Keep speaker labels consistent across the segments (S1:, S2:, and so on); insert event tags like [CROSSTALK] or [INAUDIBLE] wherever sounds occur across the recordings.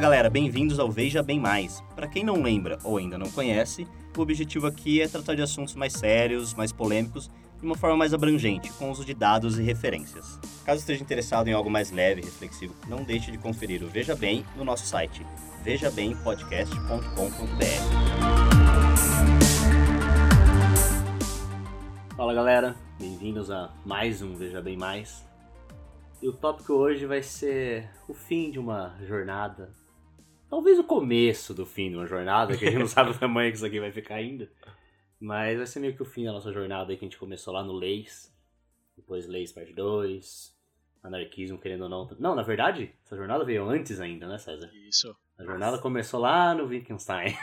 S1: galera, bem-vindos ao Veja Bem Mais. Para quem não lembra ou ainda não conhece, o objetivo aqui é tratar de assuntos mais sérios, mais polêmicos, de uma forma mais abrangente, com uso de dados e referências. Caso esteja interessado em algo mais leve e reflexivo, não deixe de conferir o Veja Bem no nosso site, vejabempodcast.com.br. Fala galera, bem-vindos a mais um Veja Bem Mais. E o tópico hoje vai ser o fim de uma jornada. Talvez o começo do fim de uma jornada, que a gente não [LAUGHS] sabe o tamanho que isso aqui vai ficar ainda. Mas vai ser meio que o fim da nossa jornada aí que a gente começou lá no Leis. Depois Leis parte 2. Anarquismo, querendo ou não. Não, na verdade, essa jornada veio antes ainda, né, César?
S2: Isso.
S1: A jornada começou lá no Wittgenstein.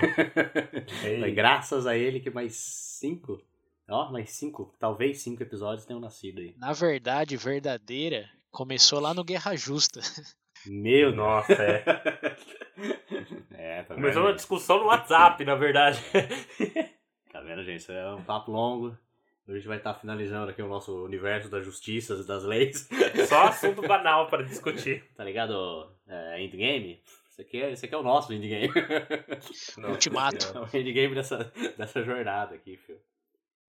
S1: Foi [LAUGHS] graças a ele que mais cinco, ó, mais cinco, talvez cinco episódios tenham nascido aí.
S2: Na verdade, verdadeira, começou lá no Guerra Justa. [LAUGHS]
S1: Meu
S3: Nossa, é. [LAUGHS]
S1: É, tá
S3: Começou
S1: vendo?
S3: uma discussão no WhatsApp, na verdade. [LAUGHS]
S1: Tá vendo, gente? Isso é um papo longo. Hoje a gente vai estar finalizando aqui o nosso universo das justiças e das leis. [LAUGHS]
S3: Só assunto banal para discutir.
S1: Tá ligado? É, endgame? Esse aqui, é, esse aqui é o nosso endgame.
S2: Ultimato.
S1: É o endgame dessa, dessa jornada aqui, filho.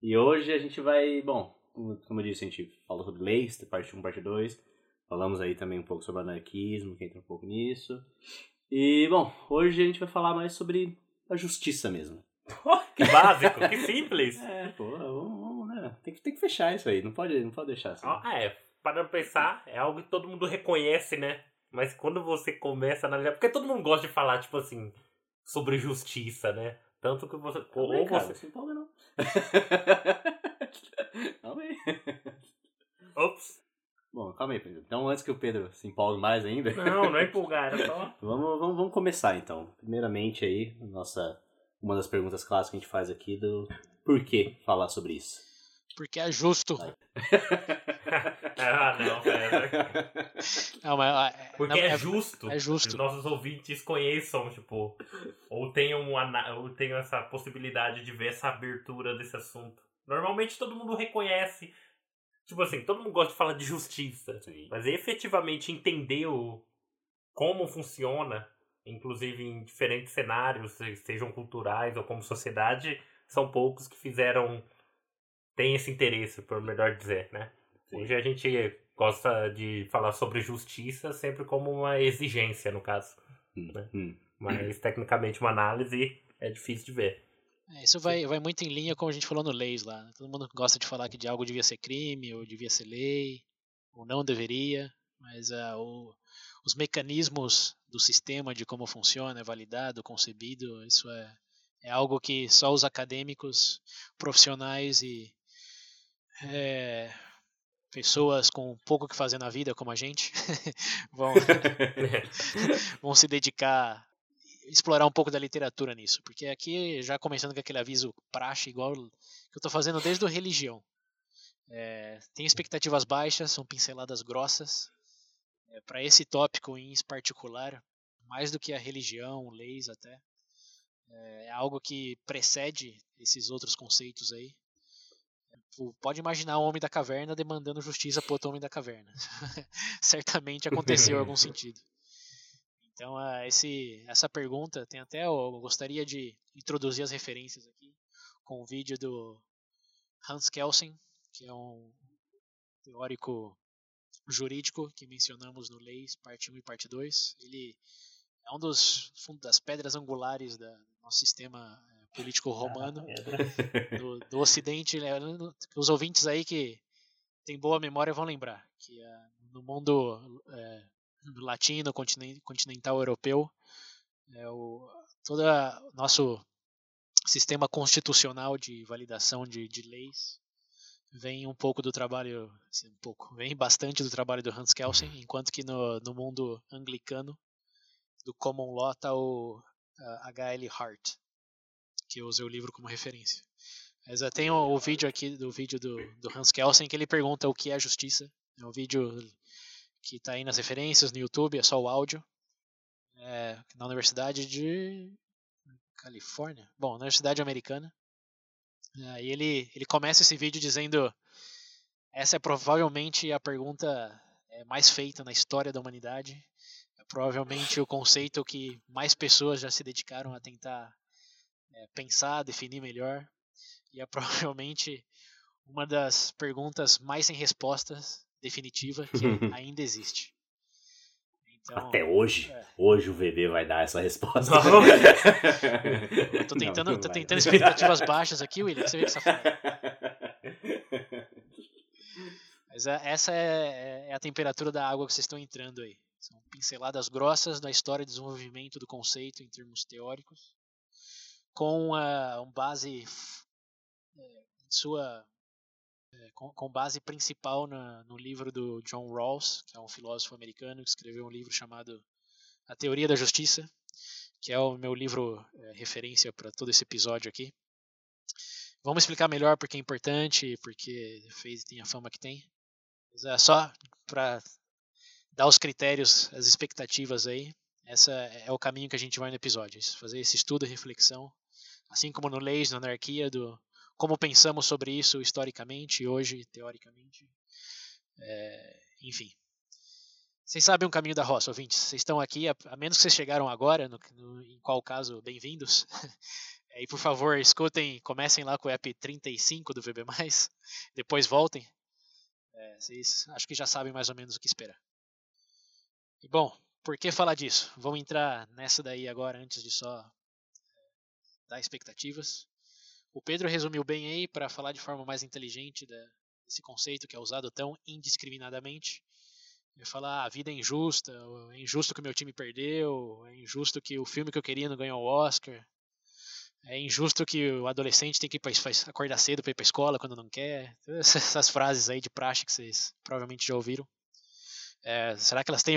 S1: E hoje a gente vai, bom, como como eu disse, a gente falou sobre leis, parte 1, parte 2. Falamos aí também um pouco sobre anarquismo, que entra um pouco nisso. E, bom, hoje a gente vai falar mais sobre a justiça mesmo. [LAUGHS]
S3: Que básico, que simples.
S1: É, pô, vamos, vamos, né? Tem que, tem que fechar isso aí, não pode, não pode deixar assim.
S3: Ah, é, para pensar, é algo que todo mundo reconhece, né? Mas quando você começa a analisar. Porque todo mundo gosta de falar, tipo assim, sobre justiça, né? Tanto que você.
S1: Calma aí,
S3: Ou
S1: cara,
S3: você.
S1: não se empolga não. [LAUGHS] [LAUGHS] calma aí.
S3: Ops.
S1: Bom, calma aí, Pedro. Então, antes que o Pedro se empolgue mais ainda,
S3: Não, não é [LAUGHS] empolgar, era só.
S1: vamos, vamos, vamos começar então. Primeiramente aí, nossa, uma das perguntas clássicas que a gente faz aqui do por que falar sobre isso.
S2: Porque é justo. [LAUGHS]
S3: ah, não, pera.
S2: Não, mas, ah, é-
S3: Porque
S2: não,
S3: é justo.
S2: é justo.
S3: que os nossos ouvintes conheçam, tipo, ou tenham, ou tenham essa possibilidade de ver essa abertura desse assunto. Normalmente todo mundo reconhece, tipo assim, todo mundo gosta de falar de justiça,
S1: Sim.
S3: mas efetivamente entender o, como funciona, inclusive em diferentes cenários, se- sejam culturais ou como sociedade, são poucos que fizeram, têm esse interesse, por melhor dizer, né?
S1: Sim.
S3: Hoje a gente gosta de falar sobre justiça sempre como uma exigência, no caso.
S1: Hum,
S3: né?
S1: hum.
S3: Mas, tecnicamente, uma análise é difícil de ver.
S2: É, Isso vai, vai muito em linha com a gente falou no Leis lá. né? Todo mundo gosta de falar que de algo devia ser crime, ou devia ser lei, ou não deveria, mas ah, o- os mecanismos do sistema, de como funciona, é validado, concebido, isso é, é algo que só os acadêmicos, profissionais e é, pessoas com pouco que fazer na vida, como a gente, [LAUGHS] vão, [LAUGHS] vão se dedicar explorar um pouco da literatura nisso, porque aqui já começando com aquele aviso praxe igual que eu estou fazendo desde o religião. É, tem expectativas baixas, são pinceladas grossas. Para esse tópico em particular, mais do que a religião, leis até, é, é algo que precede esses outros conceitos aí. Pode imaginar o homem da caverna demandando justiça para outro homem da caverna. [LAUGHS] Certamente aconteceu em algum [LAUGHS] sentido. Então, ah, esse, essa pergunta tem até. Eu gostaria de introduzir as referências aqui com o vídeo do Hans Kelsen, que é um teórico jurídico que mencionamos no Leis, parte 1 e parte 2. Ele é um dos das pedras angulares da- do nosso sistema eh, político romano do, do Ocidente. né, Os ouvintes aí que têm boa memória vão lembrar que ah, no mundo eh, latino, continen- continental europeu, é o todo o nosso sistema constitucional de validação de, de leis vem um pouco do trabalho, assim, um pouco, vem bastante do trabalho do Hans Kelsen, enquanto que no, no mundo anglicano do common law está o H.L. Hart, que eu usei o livro como referência. Mas eu tenho o vídeo aqui do vídeo do, do Hans Kelsen que ele pergunta o que é justiça. É um vídeo que está aí nas referências no YouTube, é só o áudio. É, na Universidade de Califórnia, bom, Universidade Americana. É, e ele, ele começa esse vídeo dizendo: essa é provavelmente a pergunta é, mais feita na história da humanidade. provavelmente o conceito que mais pessoas já se dedicaram a tentar é, pensar, definir melhor, e é [LAUGHS] provavelmente uma das perguntas mais sem respostas definitiva que [LAUGHS] ainda existe.
S1: Então, Até hoje, é. hoje o VB vai dar essa resposta. [LAUGHS]
S2: eu tô tentando, não, tô tentando expectativas baixas aqui, William, você vê que safado. [LAUGHS] Mas é, essa é, é, a temperatura da água que vocês estão entrando aí. São pinceladas grossas da história e desenvolvimento do conceito em termos teóricos, com uh, um base é, sua é, com, com, base principal na, no livro do John Rawls, que é um filósofo americano que escreveu um livro chamado A Teoria da Justiça, que é o meu livro é, referência para todo esse episódio aqui. Vamos explicar melhor porque é importante, porque fez tem a fama que tem. Mas é só para dar os critérios, as expectativas aí. Essa é o caminho que a gente vai no episódio, fazer esse estudo e reflexão, assim como no Leis, na Anarquia, do como pensamos sobre isso historicamente hoje, teoricamente. É, enfim. Vocês sabem o caminho da roça, ouvintes. Vocês estão aqui, a, a menos que vocês chegaram agora, no, no, em qual caso, bem-vindos. [LAUGHS] e por favor, escutem, comecem lá com o app 35 do VB, [LAUGHS] depois voltem. É, vocês acho que já sabem mais ou menos o que esperar. E bom, por que falar disso? Vamos entrar nessa daí agora, antes de só é, dar expectativas. O Pedro resumiu bem aí para falar de forma mais inteligente desse conceito que é usado tão indiscriminadamente. Ele fala, ah, a vida é injusta, é injusto que o meu time perdeu, é injusto que o filme que eu queria não ganhou o Oscar, é injusto que o adolescente tem que acordar cedo para ir para escola quando não quer. [LAUGHS] Essas frases aí de praxe que vocês provavelmente já ouviram. É, será que elas têm.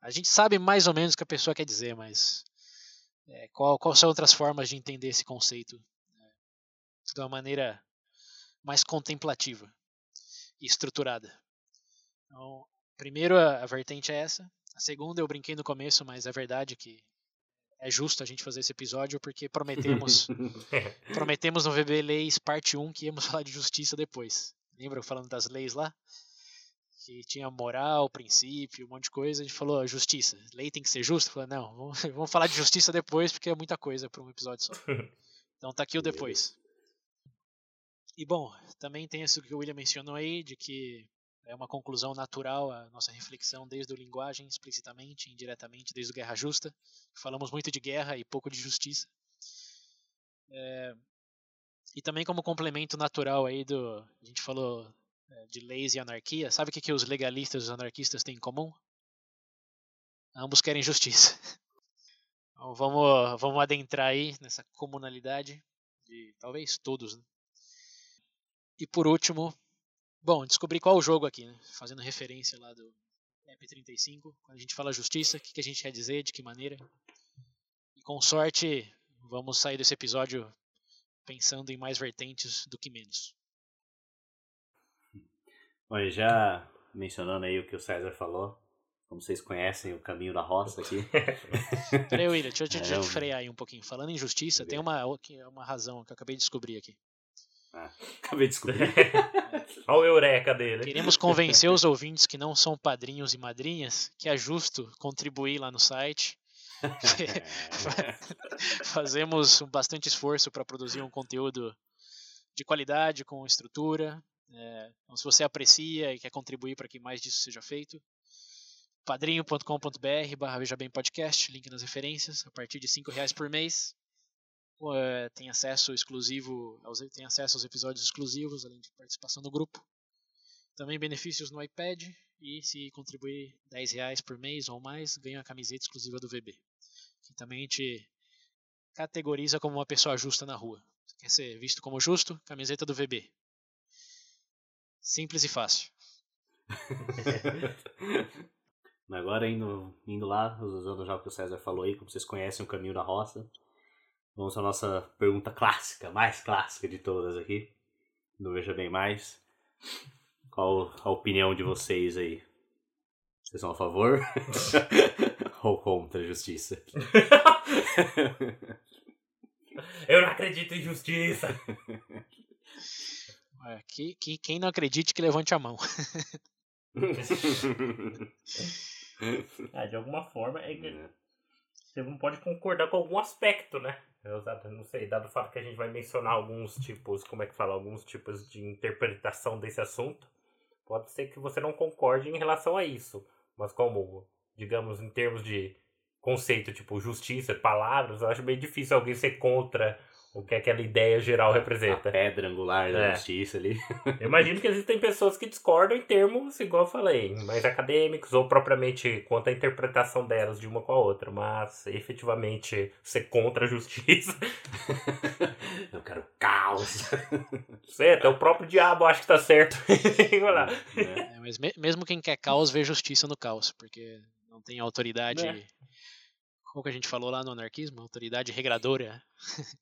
S2: A gente sabe mais ou menos o que a pessoa quer dizer, mas é, qual, quais são outras formas de entender esse conceito de uma maneira mais contemplativa e estruturada. Então, primeiro a, a vertente é essa. A segunda eu brinquei no começo, mas é verdade que é justo a gente fazer esse episódio porque prometemos [LAUGHS] prometemos no VB Leis parte 1 que íamos [LAUGHS] falar de justiça depois. Lembra falando das leis lá? Que tinha moral, princípio, um monte de coisa. A gente falou justiça. Lei tem que ser justa? Falou, não, vamos, [LAUGHS] vamos falar de justiça depois porque é muita coisa para um episódio só. Então tá aqui o depois. E bom, também tem isso que o William mencionou aí, de que é uma conclusão natural a nossa reflexão desde o linguagem, explicitamente, indiretamente, desde o Guerra Justa. Falamos muito de guerra e pouco de justiça. É, e também como complemento natural aí do. A gente falou é, de leis e anarquia. Sabe o que, que os legalistas e os anarquistas têm em comum? Ambos querem justiça. Então vamos, vamos adentrar aí nessa comunalidade de talvez todos, né? E por último, bom, descobri qual o jogo aqui, né? fazendo referência lá do F35. Quando a gente fala justiça, o que, que a gente quer dizer, de que maneira. E com sorte, vamos sair desse episódio pensando em mais vertentes do que menos.
S1: Bom, já mencionando aí o que o César falou, como vocês conhecem o caminho da roça aqui. [LAUGHS]
S2: Peraí, William, deixa, deixa, deixa eu frear aí um pouquinho. Falando em justiça, tem uma, uma razão que eu acabei de descobrir aqui.
S1: Ah, acabei de descobrir. [LAUGHS]
S3: Olha o eureka dele.
S2: Queremos convencer os ouvintes que não são padrinhos e madrinhas que é justo contribuir lá no site. [LAUGHS] Fazemos bastante esforço para produzir um conteúdo de qualidade, com estrutura. É, então, se você aprecia e quer contribuir para que mais disso seja feito, padrinho.com.br barra Veja Bem Podcast, link nas referências, a partir de R$ reais por mês é, tem acesso exclusivo, aos, tem acesso aos episódios exclusivos, além de participação no grupo. Também benefícios no iPad e se contribuir 10 reais por mês ou mais, ganha a camiseta exclusiva do VB. Que também te categoriza como uma pessoa justa na rua. Quer ser visto como justo? Camiseta do VB. Simples e fácil. [LAUGHS]
S1: Agora indo, indo lá, usando já o que o César falou aí, como vocês conhecem o caminho da roça, Vamos à nossa pergunta clássica, mais clássica de todas aqui. Não Veja Bem Mais. Qual a opinião de vocês aí? Vocês são a favor [LAUGHS] ou contra a justiça? [LAUGHS]
S3: Eu não acredito em justiça.
S2: Que, que, quem não acredite que levante a mão. [LAUGHS]
S3: ah, de alguma forma, é que é. você não pode concordar com algum aspecto, né? Eu não sei, dado o fato que a gente vai mencionar alguns tipos, como é que fala, alguns tipos de interpretação desse assunto, pode ser que você não concorde em relação a isso. Mas como, digamos, em termos de conceito, tipo justiça, palavras, eu acho bem difícil alguém ser contra o que aquela ideia geral representa.
S1: A pedra angular da é. justiça ali.
S3: Eu imagino que existem pessoas que discordam em termos, igual eu falei, mais acadêmicos ou propriamente quanto à interpretação delas de uma com a outra, mas efetivamente ser contra a justiça. [LAUGHS]
S1: eu quero caos.
S3: Sei, até o próprio diabo acha que tá certo. [LAUGHS]
S2: é, é, mas mesmo quem quer caos vê justiça no caos, porque não tem autoridade. É como que a gente falou lá no anarquismo, autoridade regradora. [LAUGHS]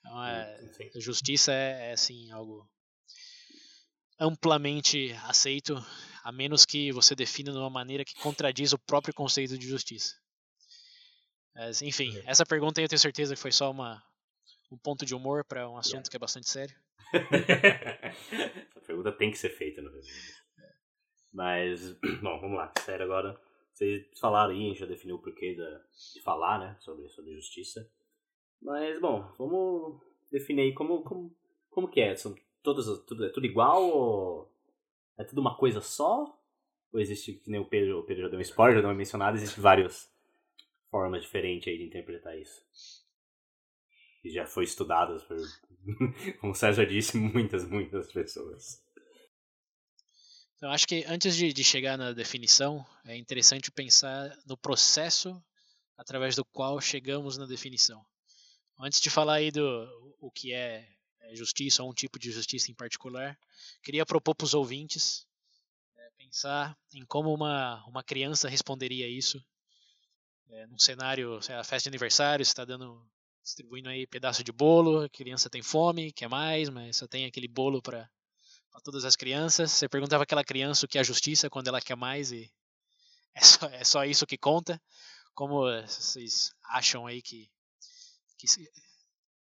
S2: então, é, a justiça é, é, assim algo amplamente aceito, a menos que você defina de uma maneira que contradiz o próprio conceito de justiça. Mas, enfim, é. essa pergunta eu tenho certeza que foi só uma, um ponto de humor para um assunto yeah. que é bastante sério. [LAUGHS]
S1: essa pergunta tem que ser feita, no Mas, [CLEARS THROAT] bom, vamos lá, sério agora. Vocês falaram aí, a gente já definiu o porquê da, de falar, né, sobre, sobre justiça. Mas, bom, vamos definir aí como, como, como que é. São todas, tudo, é tudo igual ou é tudo uma coisa só? Ou existe, que nem o Pedro, o Pedro já deu um spoiler, já deu uma mencionada, existem várias formas diferentes aí de interpretar isso. E já foi estudadas por, [LAUGHS] como o César disse, muitas, muitas pessoas.
S2: Então, acho que antes de, de chegar na definição, é interessante pensar no processo através do qual chegamos na definição. Antes de falar aí do o que é, é justiça ou um tipo de justiça em particular, queria propor para os ouvintes é, pensar em como uma, uma criança responderia isso é, num cenário, sei lá, festa de aniversário, você está dando distribuindo aí pedaço de bolo, a criança tem fome, quer mais, mas só tem aquele bolo para a todas as crianças. Você perguntava aquela criança o que é justiça quando ela quer mais e [LAUGHS] é só, é só isso que conta. Como vocês acham aí que, que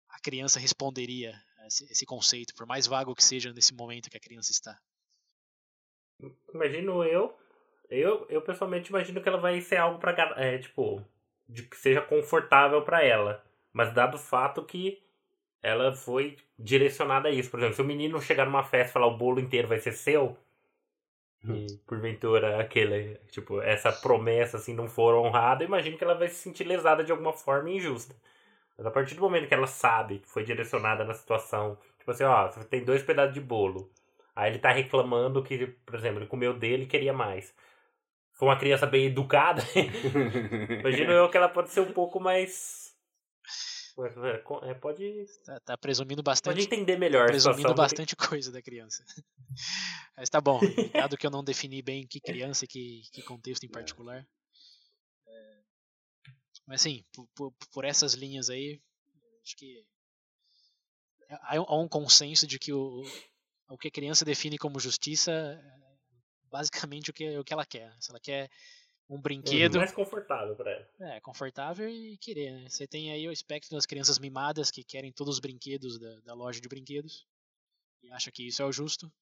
S2: a criança responderia esse, esse conceito, por mais vago que seja nesse momento que a criança está?
S3: Imagino eu, eu, eu pessoalmente imagino que ela vai ser algo para é, tipo, de que seja confortável para ela. Mas dado o fato que ela foi direcionada a isso. Por exemplo, se o menino chegar numa festa e falar o bolo inteiro vai ser seu, hum. e porventura aquele, tipo, essa promessa assim não for honrada, imagino que ela vai se sentir lesada de alguma forma injusta. Mas a partir do momento que ela sabe que foi direcionada na situação, tipo assim, ó, você tem dois pedaços de bolo. Aí ele tá reclamando que, por exemplo, ele comeu dele e queria mais. Foi uma criança bem educada, [LAUGHS] imagino eu que ela pode ser um pouco mais é, pode.
S2: Tá, tá, presumindo bastante.
S3: Pode entender melhor. Tá
S2: presumindo bastante que... coisa da criança. [LAUGHS] Mas tá bom. Dado que eu não defini bem que criança e que, que contexto em é. particular. É... Mas por, por, por, essas linhas aí, acho que há um consenso de que o, o que a criança define como justiça é basicamente o que, o que ela quer. Se ela quer um brinquedo.
S3: mais confortável para ela.
S2: É, confortável e querer, né? Você tem aí o espectro das crianças mimadas que querem todos os brinquedos da, da loja de brinquedos e acha que isso é o justo.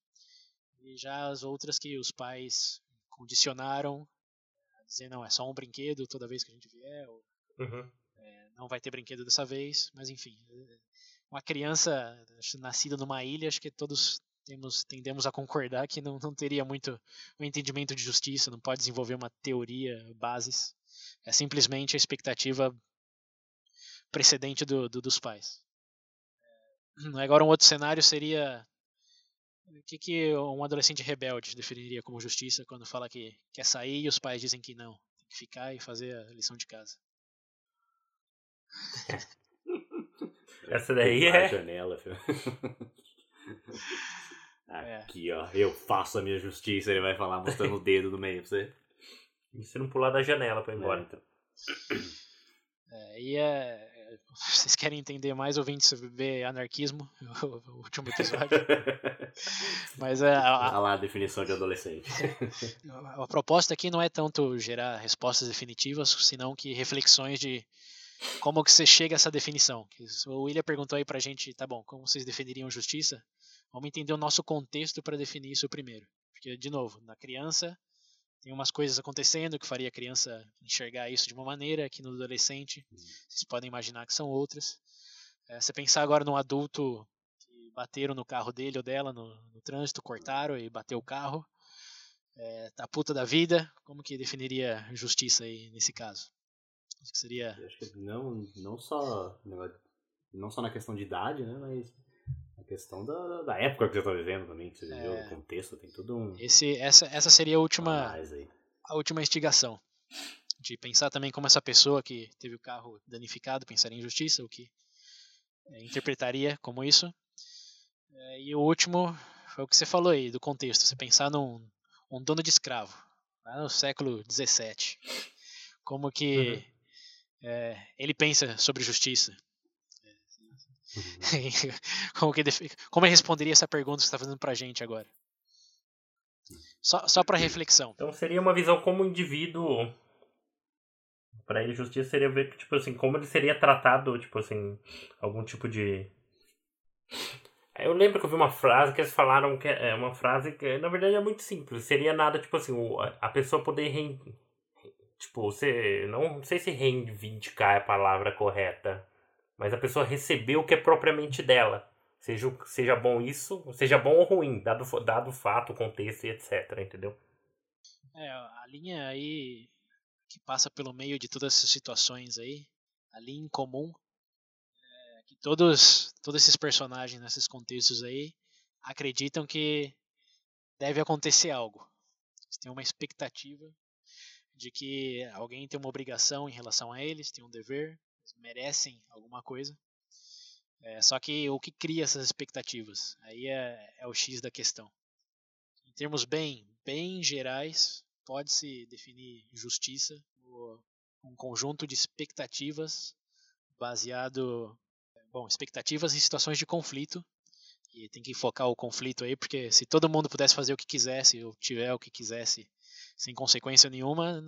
S2: E já as outras que os pais condicionaram, dizer não, é só um brinquedo toda vez que a gente vier, ou uhum. é, não vai ter brinquedo dessa vez, mas enfim. Uma criança nascida numa ilha, acho que todos temos, tendemos a concordar que não, não teria muito o um entendimento de justiça, não pode desenvolver uma teoria, bases. É simplesmente a expectativa precedente do, do, dos pais. É, agora, um outro cenário seria o que, que um adolescente rebelde definiria como justiça quando fala que quer sair e os pais dizem que não, tem que ficar e fazer a lição de casa. [LAUGHS]
S3: Essa daí é.
S1: Janela, É. [LAUGHS] Aqui, ó, eu faço a minha justiça, ele vai falar mostrando o dedo no meio pra você.
S3: E você não pular da janela pra ir embora, é. então.
S2: É, e é. Vocês querem entender mais ouvintes sobre anarquismo? [LAUGHS] O, último episódio. [LAUGHS] Mas é.
S1: A, a, lá a definição de adolescente. [LAUGHS]
S2: A, a proposta aqui não é tanto gerar respostas definitivas, senão que reflexões de como que você chega a essa definição. O William perguntou aí pra gente, tá bom, como vocês definiriam justiça? Vamos entender o nosso contexto para definir isso primeiro. Porque, de novo, na criança, tem umas coisas acontecendo que faria a criança enxergar isso de uma maneira, que no adolescente vocês podem imaginar que são outras. É, você pensar agora num adulto que bateram no carro dele ou dela no, no trânsito, cortaram e bateu o carro, é, tá puta da vida, como que definiria justiça aí nesse caso? Acho que seria.
S1: Acho que não, não só não só na questão de idade, né, mas questão da, da época que você está vivendo também, que você viveu,
S2: É.
S1: o contexto, tem tudo um.
S2: Esse, essa, essa seria a última, a última instigação. De pensar também como essa pessoa que teve o carro danificado pensaria em justiça, o que é, interpretaria como isso. É, e o último foi o que você falou aí, do contexto. Você pensar num um dono de escravo, lá no século XVII. Como que é, ele pensa sobre justiça. [LAUGHS] como, que como ele responderia essa pergunta que você está fazendo pra gente agora? Só, só para reflexão.
S3: Então seria uma visão como indivíduo. Pra ele, justiça seria ver, tipo assim, como ele seria tratado, tipo assim, algum tipo de. Eu lembro que eu vi uma frase que eles falaram que é uma frase que, na verdade, é muito simples. Seria nada, tipo assim, a pessoa poder. Rein... Tipo, você. Não sei se reivindicar é a palavra correta. Mas a pessoa receber o que é propriamente dela. Seja, seja bom isso, seja bom ou ruim, dado, dado o fato, o contexto e etc. Entendeu?
S2: É, a linha aí que passa pelo meio de todas essas situações aí, a linha em comum, é que todos, todos esses personagens nesses contextos aí acreditam que deve acontecer algo. Eles têm uma expectativa de que alguém tem uma obrigação em relação a eles, tem um dever, merecem alguma coisa. É, só que o que cria essas expectativas? Aí é, é o X da questão. Em termos bem, bem gerais, pode-se definir justiça um conjunto de expectativas baseado, bom, expectativas em situações de conflito. E tem que focar o conflito aí, porque se todo mundo pudesse fazer o que quisesse, ou tiver o que quisesse, sem consequência nenhuma,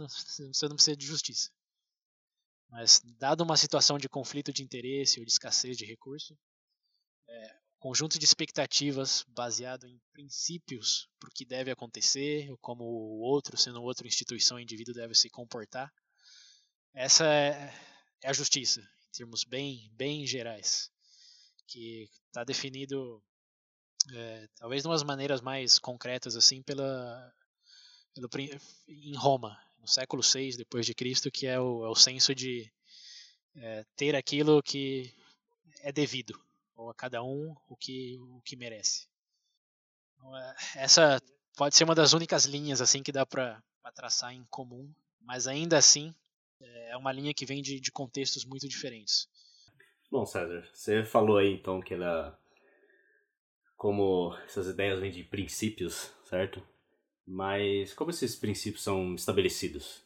S2: você não precisa de justiça. Mas, dado uma situação de conflito de interesse ou de escassez de recurso, é, conjunto de expectativas baseado em princípios para o que deve acontecer, como o outro, sendo outra instituição indivíduo, deve se comportar. Essa é, é a justiça, em termos bem, bem gerais, que está definido, é, talvez de umas maneiras mais concretas assim, pela, pelo, em Roma, no século VI depois de Cristo, que é o, é o senso de é, ter aquilo que é devido ou a cada um o que, o que merece. Então, é, essa pode ser uma das únicas linhas assim que dá para traçar em comum, mas ainda assim é uma linha que vem de, de contextos muito diferentes.
S1: Bom, César, você falou aí então que ela. Como essas ideias vêm de princípios, certo? Mas como esses princípios são estabelecidos?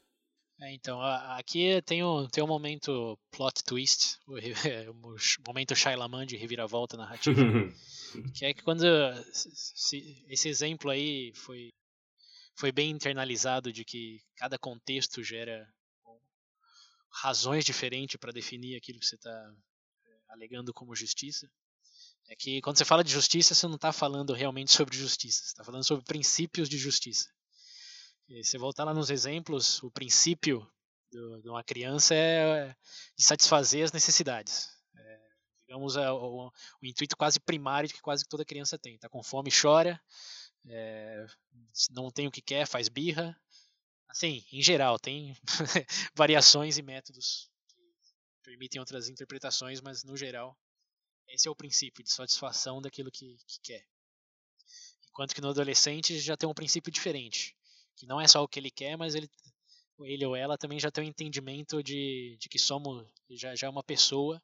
S2: É, então, aqui tem um, tem um momento plot twist, o, [LAUGHS] momento Shyamalan de reviravolta narrativa. [LAUGHS] que é que quando se- se- esse exemplo aí foi foi bem internalizado de que cada contexto gera razões diferentes para definir aquilo que você está alegando como justiça é que quando você fala de justiça você não está falando realmente sobre justiça você está falando sobre princípios de justiça e se você voltar lá nos exemplos o princípio do- de uma criança é de satisfazer as necessidades É, digamos é, o, o intuito quase primário que quase toda criança tem. Tá com fome, chora, é, não tem o que quer, faz birra. Assim, em geral, tem [LAUGHS] variações e métodos que permitem outras interpretações, mas no geral, esse é o princípio de satisfação daquilo que, que quer. Enquanto que no adolescente já tem um princípio diferente, que não é só o que ele quer, mas ele, ele ou ela também já tem um entendimento de, de que somos já, já é uma pessoa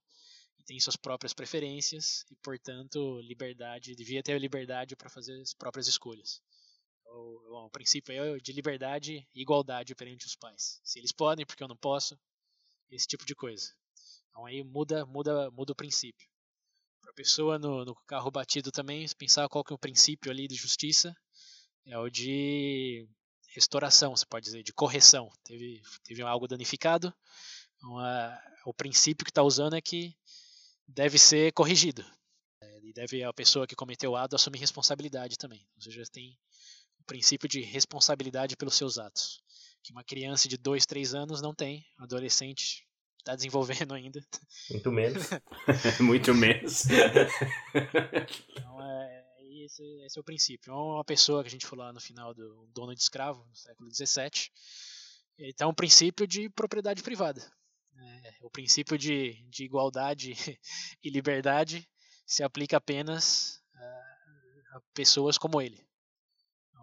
S2: e tem suas próprias preferências e, portanto, liberdade, devia ter liberdade para fazer as próprias escolhas. O, o princípio é de liberdade e igualdade perante os pais. Se eles podem, porque eu não posso, esse tipo de coisa. Então aí muda, muda, muda o princípio. A pessoa no, no carro batido também, pensar qual que é o princípio ali de justiça, é o de restauração, você pode dizer, de correção. Teve, teve algo danificado, então, a, o princípio que está usando é que deve ser corrigido. É, E deve a pessoa que cometeu o ato assumir responsabilidade também. Ou seja, tem o princípio de responsabilidade pelos seus atos, que uma criança de 2, 3 anos não tem, adolescente está desenvolvendo ainda.
S3: Muito menos. [LAUGHS]
S1: Muito menos.
S2: então, é, esse, esse, é o princípio. Uma pessoa que a gente falou lá no final do dono de escravo, no século XVII, ele tem um princípio de propriedade privada. É, o princípio de, de igualdade [LAUGHS] e liberdade se aplica apenas a, a pessoas como ele.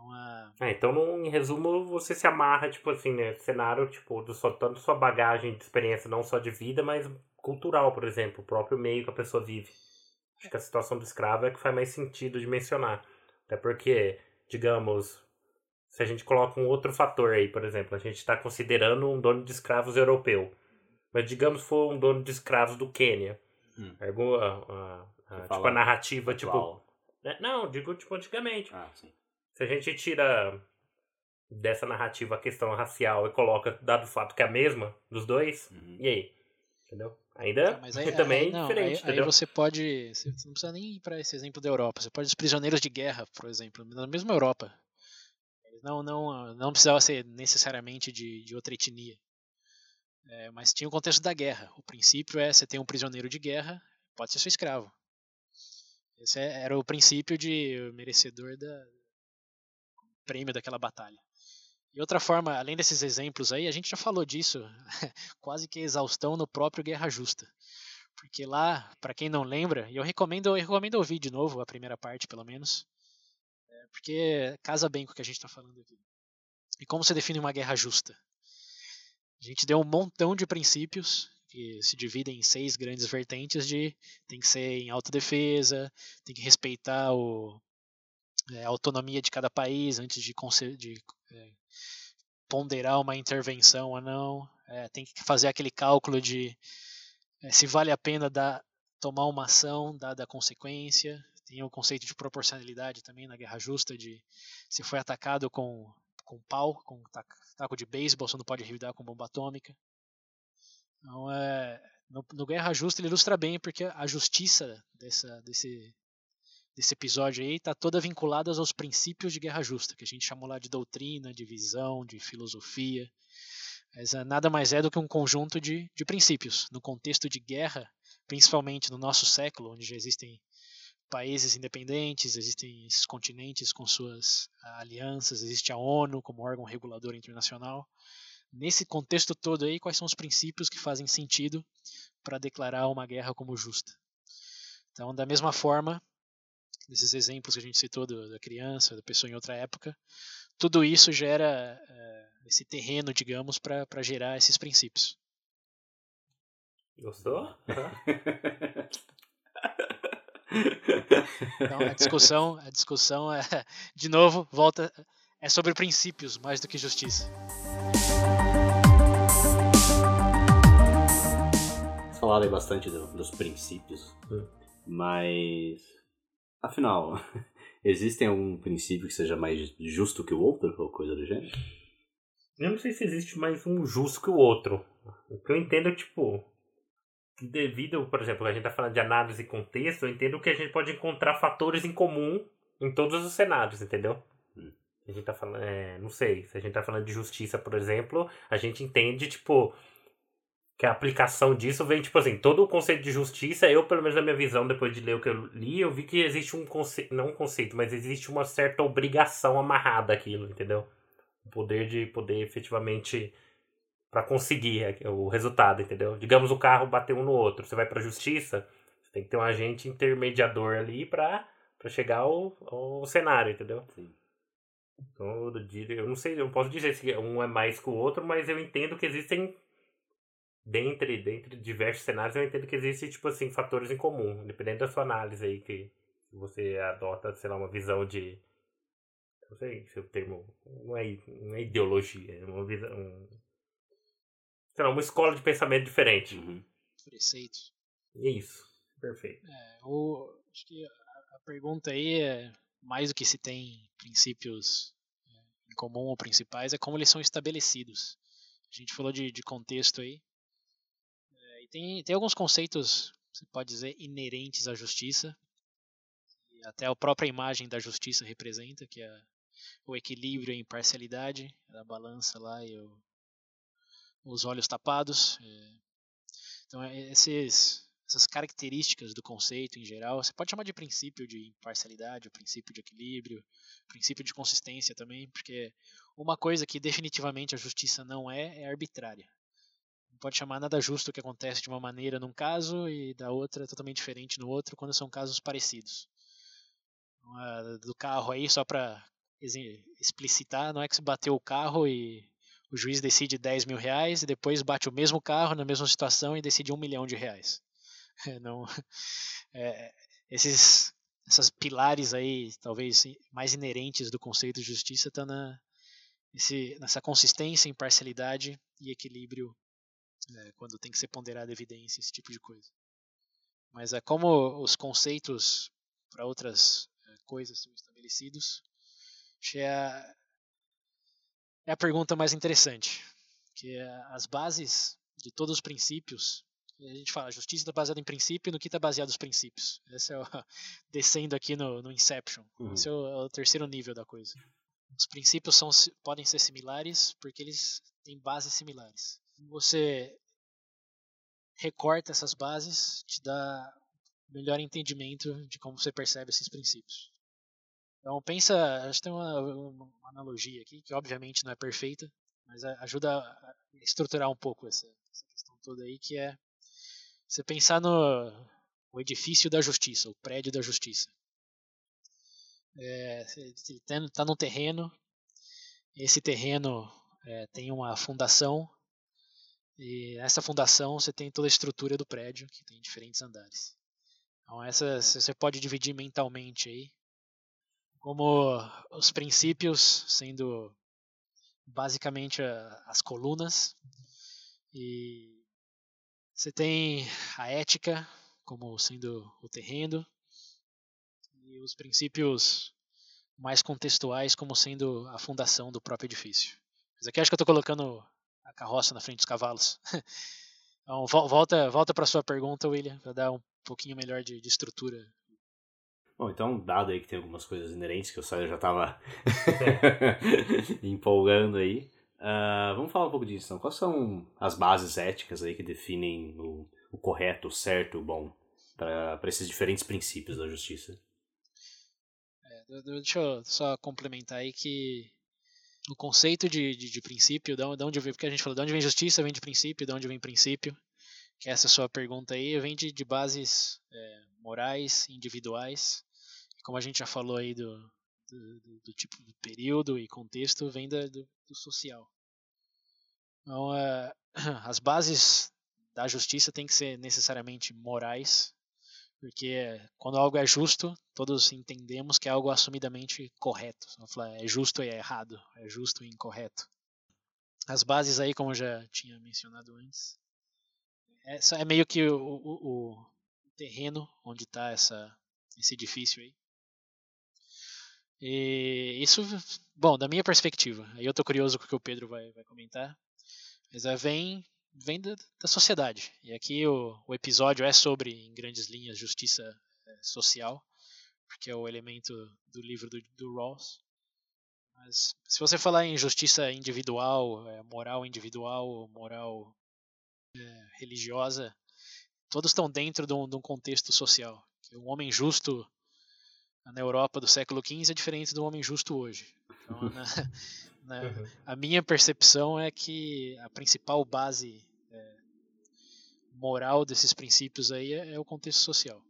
S3: Então, a... é, então no, em resumo, você se amarra, tipo assim, né? Cenário, tipo, do só, tanto sua bagagem de experiência, não só de vida, mas cultural, por exemplo, o próprio meio que a pessoa vive. Acho que a situação do escravo é que faz mais sentido de mencionar. Até porque, digamos, se a gente coloca um outro fator aí, por exemplo, a gente está considerando um dono de escravos europeu. Mas digamos for um dono de escravos do Quênia. Hum. a, a, a, tipo a narrativa, tipo, atual. tipo. Não, digo tipo antigamente.
S1: Ah, sim.
S3: Se a gente tira dessa narrativa a questão racial e coloca, dado o fato que é a mesma dos dois, uhum. e aí? Entendeu? Ainda
S2: mas aí,
S3: também
S2: aí, não,
S3: diferente,
S2: aí, aí, você pode. Você não precisa nem ir para esse exemplo da Europa. Você pode os prisioneiros de guerra, por exemplo, na mesma Europa. Não, não, não precisava ser necessariamente de, de outra etnia. É, mas tinha o contexto da guerra. O princípio é você tem um prisioneiro de guerra, pode ser seu escravo. Esse é, era o princípio de merecedor da prêmio daquela batalha. E outra forma, além desses exemplos aí, a gente já falou disso, [LAUGHS] quase que exaustão no próprio Guerra Justa. Porque lá, para quem não lembra, e eu recomendo, eu recomendo ouvir de novo a primeira parte, pelo menos, é, porque casa bem com o que a gente está falando aqui. E como você define uma guerra justa? A gente deu um montão de princípios que se dividem em seis grandes vertentes de tem que ser em autodefesa, tem que respeitar o, é, autonomia de cada país antes de, de é, ponderar uma intervenção ou não, é, tem que fazer aquele cálculo de é, se vale a pena dar, tomar uma ação dada a consequência, tem o conceito de proporcionalidade também na guerra justa, de se foi atacado com, com pau, com taco de beisebol, você não pode revidar com bomba atômica. Então, é, no, no, Guerra Justa ele ilustra bem porque a justiça dessa, desse, desse episódio aí está toda vinculada aos princípios de Guerra Justa, que a gente chamou lá de doutrina, de visão, de filosofia. Mas é, nada mais é do que um conjunto de, de princípios. No contexto de guerra, principalmente no nosso século, onde já existem países independentes, existem esses continentes com suas alianças, existe a ONU como órgão regulador internacional. Nesse contexto todo aí, quais são os princípios que fazem sentido para declarar uma guerra como justa? Então, da mesma forma, nesses exemplos que a gente citou do, da criança, da pessoa em outra época, tudo isso gera é, esse terreno, digamos, para gerar esses princípios.
S3: Gostou?
S2: Então, a discussão, a discussão é, de novo, volta, é sobre princípios mais do que justiça.
S1: Falaram bastante do, dos princípios, hum. mas afinal, [LAUGHS] existem algum princípio que seja mais justo que o outro ou coisa do gênero?
S3: Eu não sei se existe mais um justo que o outro. O que eu entendo é tipo devido, por exemplo, a gente está falando de análise e contexto, eu entendo que a gente pode encontrar fatores em comum em todos os cenários, entendeu? Hum. A gente tá falando, é, não sei, se a gente tá falando de justiça, por exemplo, a gente entende, tipo, que a aplicação disso vem, tipo assim, todo o conceito de justiça, eu, pelo menos na minha visão, depois de ler o que eu li, eu vi que existe um conceito, não um conceito, mas existe uma certa obrigação amarrada aquilo, entendeu? O poder de poder efetivamente para conseguir o resultado, entendeu? Digamos o carro bater um no outro, você vai para a justiça, você tem que ter um agente intermediador ali para para chegar ao, ao cenário, entendeu? Sim. Então, eu não sei, eu não posso dizer se um é mais que o outro, mas eu entendo que existem dentre, dentre diversos cenários, eu entendo que existem tipo assim fatores em comum, dependendo da sua análise aí que você adota, sei lá, uma visão de não sei se o termo não é, não é ideologia, é uma visão, um, sei lá, uma escola de pensamento diferente. Uhum.
S2: Preceitos.
S3: Isso, perfeito.
S2: É, o, acho que a, a, pergunta aí é mais do que se tem princípios é, em comum ou principais, é como eles são estabelecidos. A gente falou de, de contexto aí. Tem, tem alguns conceitos, você pode dizer, inerentes à justiça. E até a própria imagem da justiça representa, que é o equilíbrio e a imparcialidade, a balança lá e o, os olhos tapados. É. Então, é, esses, essas características do conceito em geral, você pode chamar de princípio de imparcialidade, o princípio de equilíbrio, princípio de consistência também, porque uma coisa que definitivamente a justiça não é, é arbitrária. Pode chamar nada justo que acontece de uma maneira num caso e da outra totalmente diferente no outro, quando são casos parecidos. do carro aí, só para explicitar, não é que você bateu o carro e o juiz decide 10 mil reais e depois bate o mesmo carro na mesma situação e decide um milhão de reais. [LAUGHS] Não, é, esses, essas pilares aí, talvez mais inerentes do conceito de justiça, estão tá na, esse, nessa consistência, imparcialidade e equilíbrio é, quando tem que ser ponderada evidência, esse tipo de coisa. Mas é como os conceitos para outras é, coisas são estabelecidos, é a, é a pergunta mais interessante, que é as bases de todos os princípios a gente fala, a justiça está baseada em princípio, no que está baseado os princípios. Esse é o, [LAUGHS] descendo aqui no, no Inception. Uhum. Esse é o, é o, terceiro nível da coisa. Os princípios são, podem ser similares porque eles têm bases similares. Você recorta essas bases, te dá melhor entendimento de como você percebe esses princípios. Então pensa, acho que tem uma, uma analogia aqui que obviamente não é perfeita, mas ajuda a estruturar um pouco essa, essa questão toda aí que é você pensar no o edifício da justiça, o prédio da justiça. É, está num terreno, esse terreno é, tem uma fundação, e nessa fundação você tem toda a estrutura do prédio, que tem diferentes andares. Então essa você pode dividir mentalmente aí, como os princípios sendo basicamente as colunas e você tem a ética como sendo o terreno e os princípios mais contextuais como sendo a fundação do próprio edifício. Mas aqui acho que eu estou colocando a carroça na frente dos cavalos. [LAUGHS] Então, volta, volta para sua pergunta, William, para dar um pouquinho melhor de, de, estrutura.
S1: Bom, então, dado aí que tem algumas coisas inerentes que o Sawyer já estava [LAUGHS] empolgando aí, Uh, vamos falar um pouco disso. Então. Quais são as bases éticas aí que definem o, o correto, o certo, o bom para esses diferentes princípios da justiça?
S2: É, deixa eu só complementar aí que o conceito de, de, de princípio, de onde vem, porque a gente falou, de onde vem justiça, vem de princípio, de onde vem princípio, que essa é sua pergunta aí, vem de, de bases é, morais, individuais, como a gente já falou aí do, do, do, do tipo de período e contexto vem da, do, do, social. Então, uh, [CLEARS THROAT] as bases da justiça têm que ser necessariamente morais, porque quando algo é justo, todos entendemos que é algo assumidamente correto. É justo e é errado, é justo e incorreto. As bases aí, como já tinha mencionado antes, é, é meio que o, o, o terreno onde está esse edifício aí. E isso, bom, da minha perspectiva, aí eu tô curioso com o que o Pedro vai, vai comentar, mas vem, vem da, da sociedade. E aqui o, o episódio é sobre, em grandes linhas, justiça é, social, porque é o elemento do livro do, do Rawls. Mas se você falar em justiça individual, é, moral individual, moral é, religiosa, todos estão dentro de um, de um contexto social. Um homem justo na Europa do século XV é diferente do homem justo hoje. Então, [LAUGHS] na, na, uhum. a minha percepção é que a principal base é, moral desses princípios aí é, é o contexto social.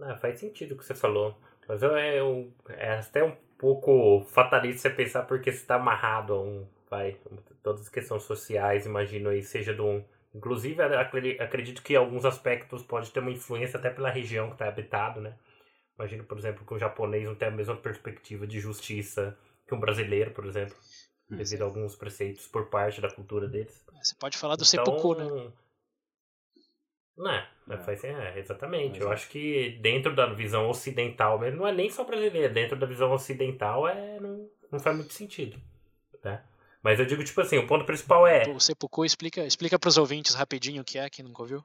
S3: Ah, faz sentido o que você falou. Mas eu, é, eu, é até um pouco fatalista você pensar porque você está amarrado a um. Vai, todas as questões sociais, imagino aí, seja de um. Inclusive, acredito que alguns aspectos pode ter uma influência até pela região que está habitado, né? Imagino, por exemplo, que o japonês não tem a mesma perspectiva de justiça que um brasileiro, por exemplo, hum, devido a alguns preceitos por parte da cultura deles.
S2: É, você pode falar do então, seppuku, né?
S3: Não, é, é, exatamente. Eu acho que dentro da visão ocidental, mas não é nem só brasileira, dentro da visão ocidental é, não, não faz muito sentido. Né? Mas eu digo, tipo assim, o ponto principal é.
S2: O seppuku explica, explica para os ouvintes rapidinho o que é, quem nunca ouviu.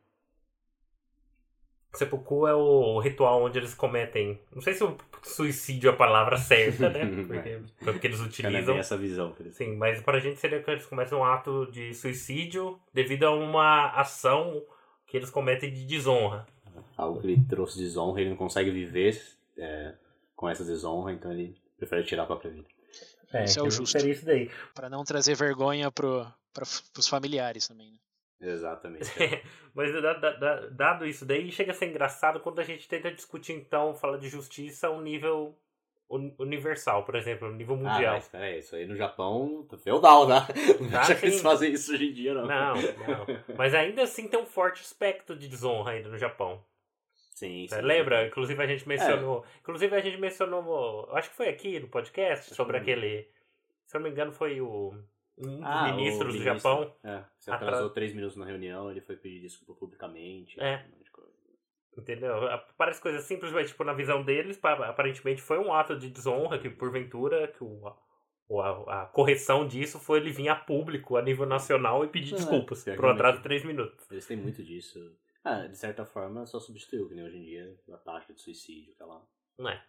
S3: Seppuku é o ritual onde eles cometem. Não sei se o suicídio é a palavra [LAUGHS] certa, né? Porque, porque eles utilizam.
S1: essa visão.
S3: Sim, mas pra gente seria que eles cometem um ato de suicídio devido a uma ação que eles cometem de desonra.
S1: Algo que ele trouxe desonra, ele não consegue viver é, com essa desonra, então ele prefere tirar a própria vida.
S2: É, isso é o justo.
S3: Isso daí.
S2: Pra não trazer vergonha pro, pra, pros familiares também, né?
S1: Exatamente. [LAUGHS]
S3: Mas dado isso daí, chega a ser engraçado quando a gente tenta discutir, então, fala de justiça a um nível universal, por exemplo, nível ah, mundial. Ah,
S1: mas peraí, isso aí no Japão tá feudal, né? [LAUGHS] Não tá, acha que eles fazem isso hoje em dia, não.
S3: Não, não. Mas ainda assim tem um forte aspecto de desonra ainda no Japão.
S1: Sim, sim.
S3: Lembra? Inclusive a gente mencionou. É. Inclusive a gente mencionou. Acho que foi aqui no podcast sobre aquele. Se eu não me engano, foi o um ah, dos ministros do Japão.
S1: É, se atrasou atras... três minutos na reunião, ele foi pedir desculpa publicamente.
S3: É. Entendeu? Parece coisa simples, mas tipo, na visão deles, aparentemente foi um ato de desonra que, porventura, que o, a, a correção disso foi ele vir a público, a nível nacional, e pedir é, desculpas por um atraso de três minutos.
S1: Eles têm muito disso. Ah, de certa forma, só substituiu, que nem hoje em dia, a taxa de suicídio, aquela.
S3: Não é.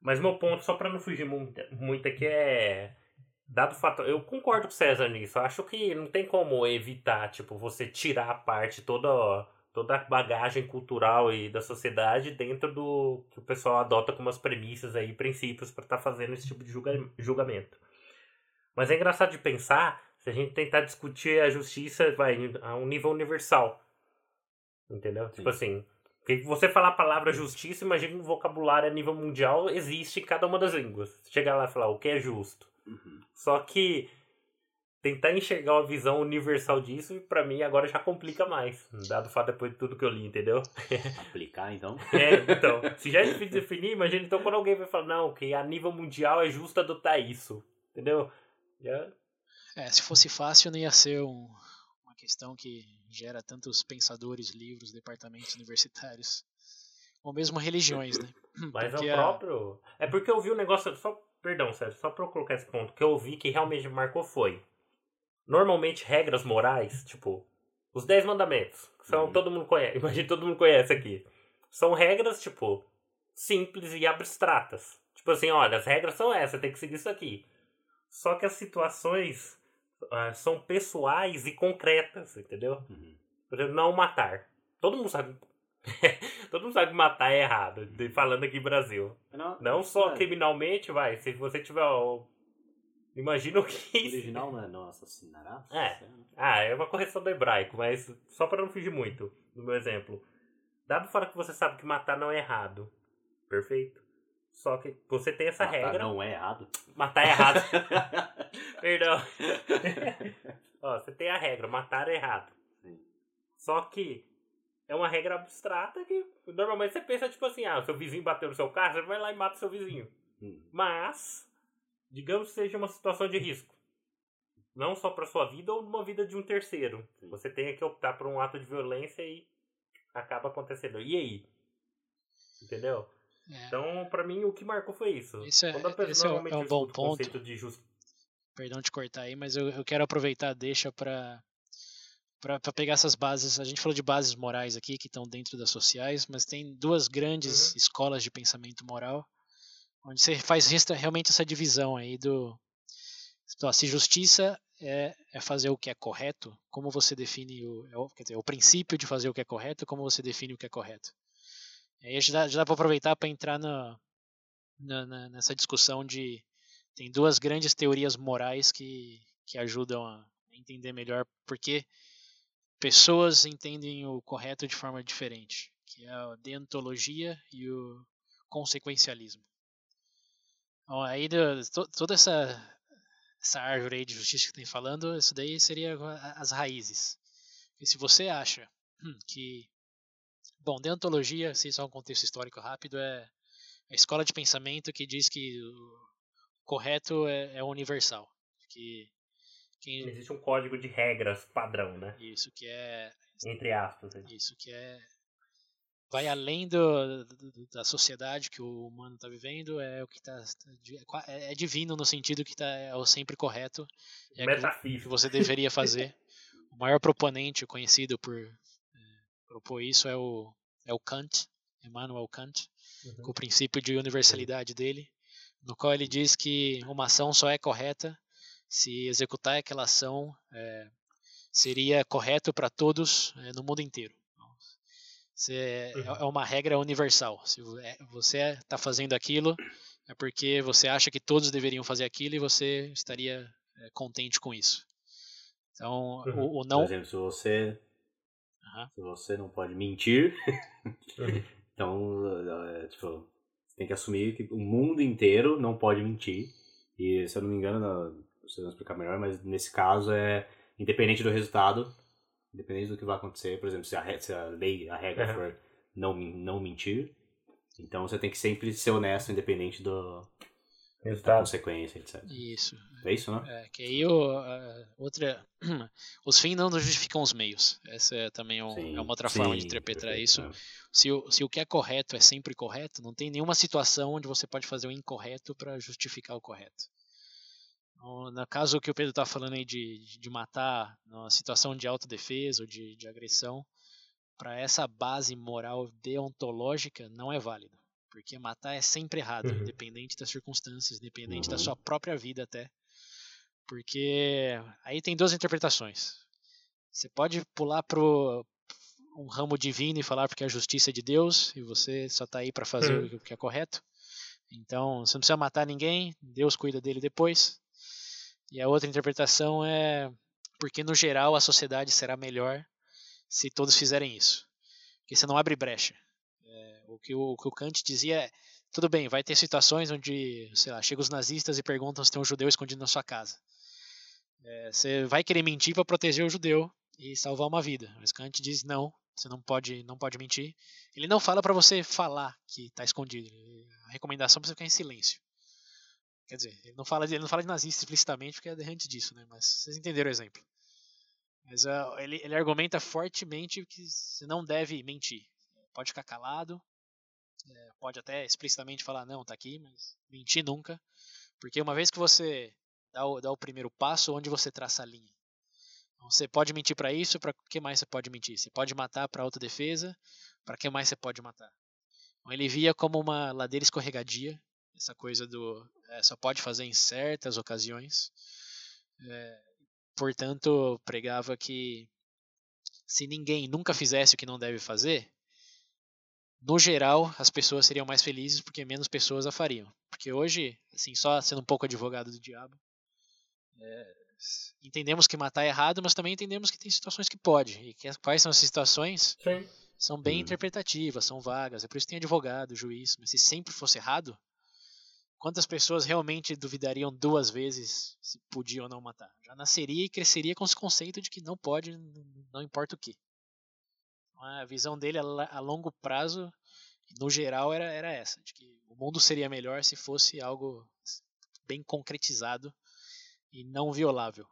S3: Mas meu ponto, só pra não fugir muito, muito aqui, é dado o fato, eu concordo com o César nisso. Eu acho que não tem como evitar, tipo, você tirar a parte toda toda a bagagem cultural e da sociedade dentro do que o pessoal adota como as premissas aí, princípios para estar tá fazendo esse tipo de julga, julgamento. Mas é engraçado de pensar se a gente tentar discutir a justiça vai a um nível universal. Entendeu? Sim. Tipo assim, porque você falar a palavra justiça, imagina que o vocabulário a nível mundial existe em cada uma das línguas. Chegar lá e falar o que é justo. Uhum. Só que tentar enxergar uma visão universal disso, para mim agora já complica mais, dado o fato depois de tudo que eu li, entendeu? [LAUGHS]
S1: Aplicar então?
S3: É, então. Se já é difícil definir, imagina então quando alguém vai falar, não, que a nível mundial é justo adotar isso, entendeu? Já...
S2: É, se fosse fácil não ia ser um, uma questão que gera tantos pensadores, livros, departamentos universitários. Ou mesmo religiões, né?
S3: Mas porque é o próprio. É porque eu vi um negócio. Só Perdão, Sérgio, só pra eu colocar esse ponto, que eu vi que realmente marcou foi. Normalmente, regras morais, tipo, os 10 mandamentos, que são, uhum. todo mundo conhece, [LAUGHS] imagina todo mundo conhece aqui. São regras, tipo, simples e abstratas. Tipo assim, olha, as regras são essas, tem que seguir isso aqui. Só que as situações uh, são pessoais e concretas, entendeu? Uhum. Por exemplo, não matar. Todo mundo sabe [LAUGHS] Todo mundo sabe que matar é errado, falando aqui no Brasil. Não, não só é. criminalmente, vai. Se você tiver. Imagina o que.
S1: O original não é não assassinará?
S3: É. Ah, é uma correção do hebraico, mas só para não fugir muito do meu exemplo. Dado fora que você sabe que matar não é errado. Perfeito. Só que você tem essa
S1: matar
S3: regra.
S1: não é errado?
S3: Matar é errado. [LAUGHS] Perdão. [LAUGHS] Ó, você tem a regra, matar é errado. Sim. Só que é uma regra abstrata que normalmente você pensa, tipo assim, ah, seu vizinho bateu no seu carro, você vai lá e mata o seu vizinho. Hum. Mas, digamos que seja uma situação de risco. Não só para sua vida ou uma vida de um terceiro. Sim. Você tem que optar por um ato de violência e acaba acontecendo. E aí? Entendeu? É. Então, para mim, o que marcou foi isso.
S2: Isso é, esse é, é um bom ponto. De just... Perdão te cortar aí, mas eu, eu quero aproveitar deixa para para pegar essas bases. A gente falou de bases morais aqui que estão dentro das sociais, mas tem duas grandes uhum. escolas de pensamento moral onde você faz realmente essa divisão aí do então, se justiça é, é fazer o que é correto, como você define o, é o, quer dizer, o princípio de fazer o que é correto, como você define o que é correto. E aí já dá, já dá para aproveitar para entrar na, na, na, nessa discussão de tem duas grandes teorias morais que, que ajudam a entender melhor por que pessoas entendem o correto de forma diferente, que é a deontologia e o consequencialismo. Então, aí toda essa essa árvore aí de justiça que tem falando, isso daí seria as raízes. E se você acha hum, que bom, deontologia, se só um contexto histórico rápido, é a escola de pensamento que diz que o correto é, é universal, que
S3: Existe um código de regras padrão, né?
S2: Isso, que é.
S3: Entre aspas.
S2: Isso, que é. Vai além do, do da sociedade que o humano está vivendo, é o que está. É, é divino no sentido que tá, é o sempre correto. É
S3: Metafísico.
S2: que você deveria fazer. [LAUGHS] o maior proponente conhecido por é, propor isso é o é o Kant, Immanuel Kant, uhum. com o princípio de universalidade dele, no qual ele diz que uma ação só é correta se executar aquela ação é, seria correto para todos é, no mundo inteiro. Você, é, uhum. é uma regra universal. Se é, você está fazendo aquilo, é porque você acha que todos deveriam fazer aquilo e você estaria é, contente com isso. Então, uhum. o, o, não.
S1: Por exemplo, se você, uhum. se você não pode mentir, uhum. [LAUGHS] então, tipo, tem que assumir que o mundo inteiro não pode mentir. E, se eu não me engano, vocês vão explicar melhor, mas nesse caso é independente do resultado, independente do que vai acontecer, por exemplo, se a, se a lei, a regra uhum. for não, não mentir, então você tem que sempre ser honesto, independente do, Resultado. da consequência, etc.
S2: Isso.
S1: É isso, né?
S2: É, que aí o, outra, [CLEARS THROAT] os fins não justificam os meios. Essa é também um, sim, é uma outra sim, forma de interpretar isso. É. Se, o, se o que é correto é sempre correto, não tem nenhuma situação onde você pode fazer o incorreto para justificar o correto. No caso que o Pedro está falando aí de, de matar numa situação de autodefesa ou de, de agressão, para essa base moral deontológica não é válido. Porque matar é sempre errado, uhum. independente das circunstâncias, independente uhum. da sua própria vida até. Porque aí tem duas interpretações. Você pode pular pro um ramo divino e falar porque a justiça é de Deus e você só está aí para fazer uhum. o que é correto. Então, você não precisa matar ninguém, Deus cuida dele depois. E a outra interpretação é porque no geral a sociedade será melhor se todos fizerem isso. Porque você não abre brecha. É, o, que o, o, que o Kant dizia é, tudo bem, vai ter situações onde, sei lá, chegam os nazistas e perguntam se tem um judeu escondido na sua casa. É, você vai querer mentir para proteger o judeu e salvar uma vida. Mas Kant diz não, você não pode, não pode mentir. Ele não fala para você falar que está escondido. A recomendação é você ficar em silêncio. Quer dizer, ele não fala de, ele não fala de nazista explicitamente porque é derrante disso, né? Mas vocês entenderam o exemplo. Mas uh, ele, ele argumenta fortemente que você não deve mentir. Pode ficar calado, é, pode até explicitamente falar, não, tá aqui, mas mentir nunca. Porque uma vez que você dá o, dá o primeiro passo, onde você traça a linha? Então, você pode mentir para isso, para que mais você pode mentir? Você pode matar para autodefesa, para que mais você pode matar? Então, ele via como uma ladeira escorregadia, essa coisa do é, só pode fazer em certas ocasiões. É, portanto, pregava que se ninguém nunca fizesse o que não deve fazer, no geral as pessoas seriam mais felizes porque menos pessoas a fariam. Porque hoje, assim, só sendo um pouco advogado do diabo, é, entendemos que matar é errado, mas também entendemos que tem situações que pode. E que, quais são as situações? Sim. São bem hum. interpretativas, são vagas. É por isso que tem advogado, juiz. Mas se sempre fosse errado, quantas pessoas realmente duvidariam duas vezes se podia ou não matar? Já nasceria e cresceria com esse conceito de que não pode, não importa o que. Então, a visão dele a longo prazo, no geral, era, era essa, de que o mundo seria melhor se fosse algo bem concretizado e não violável.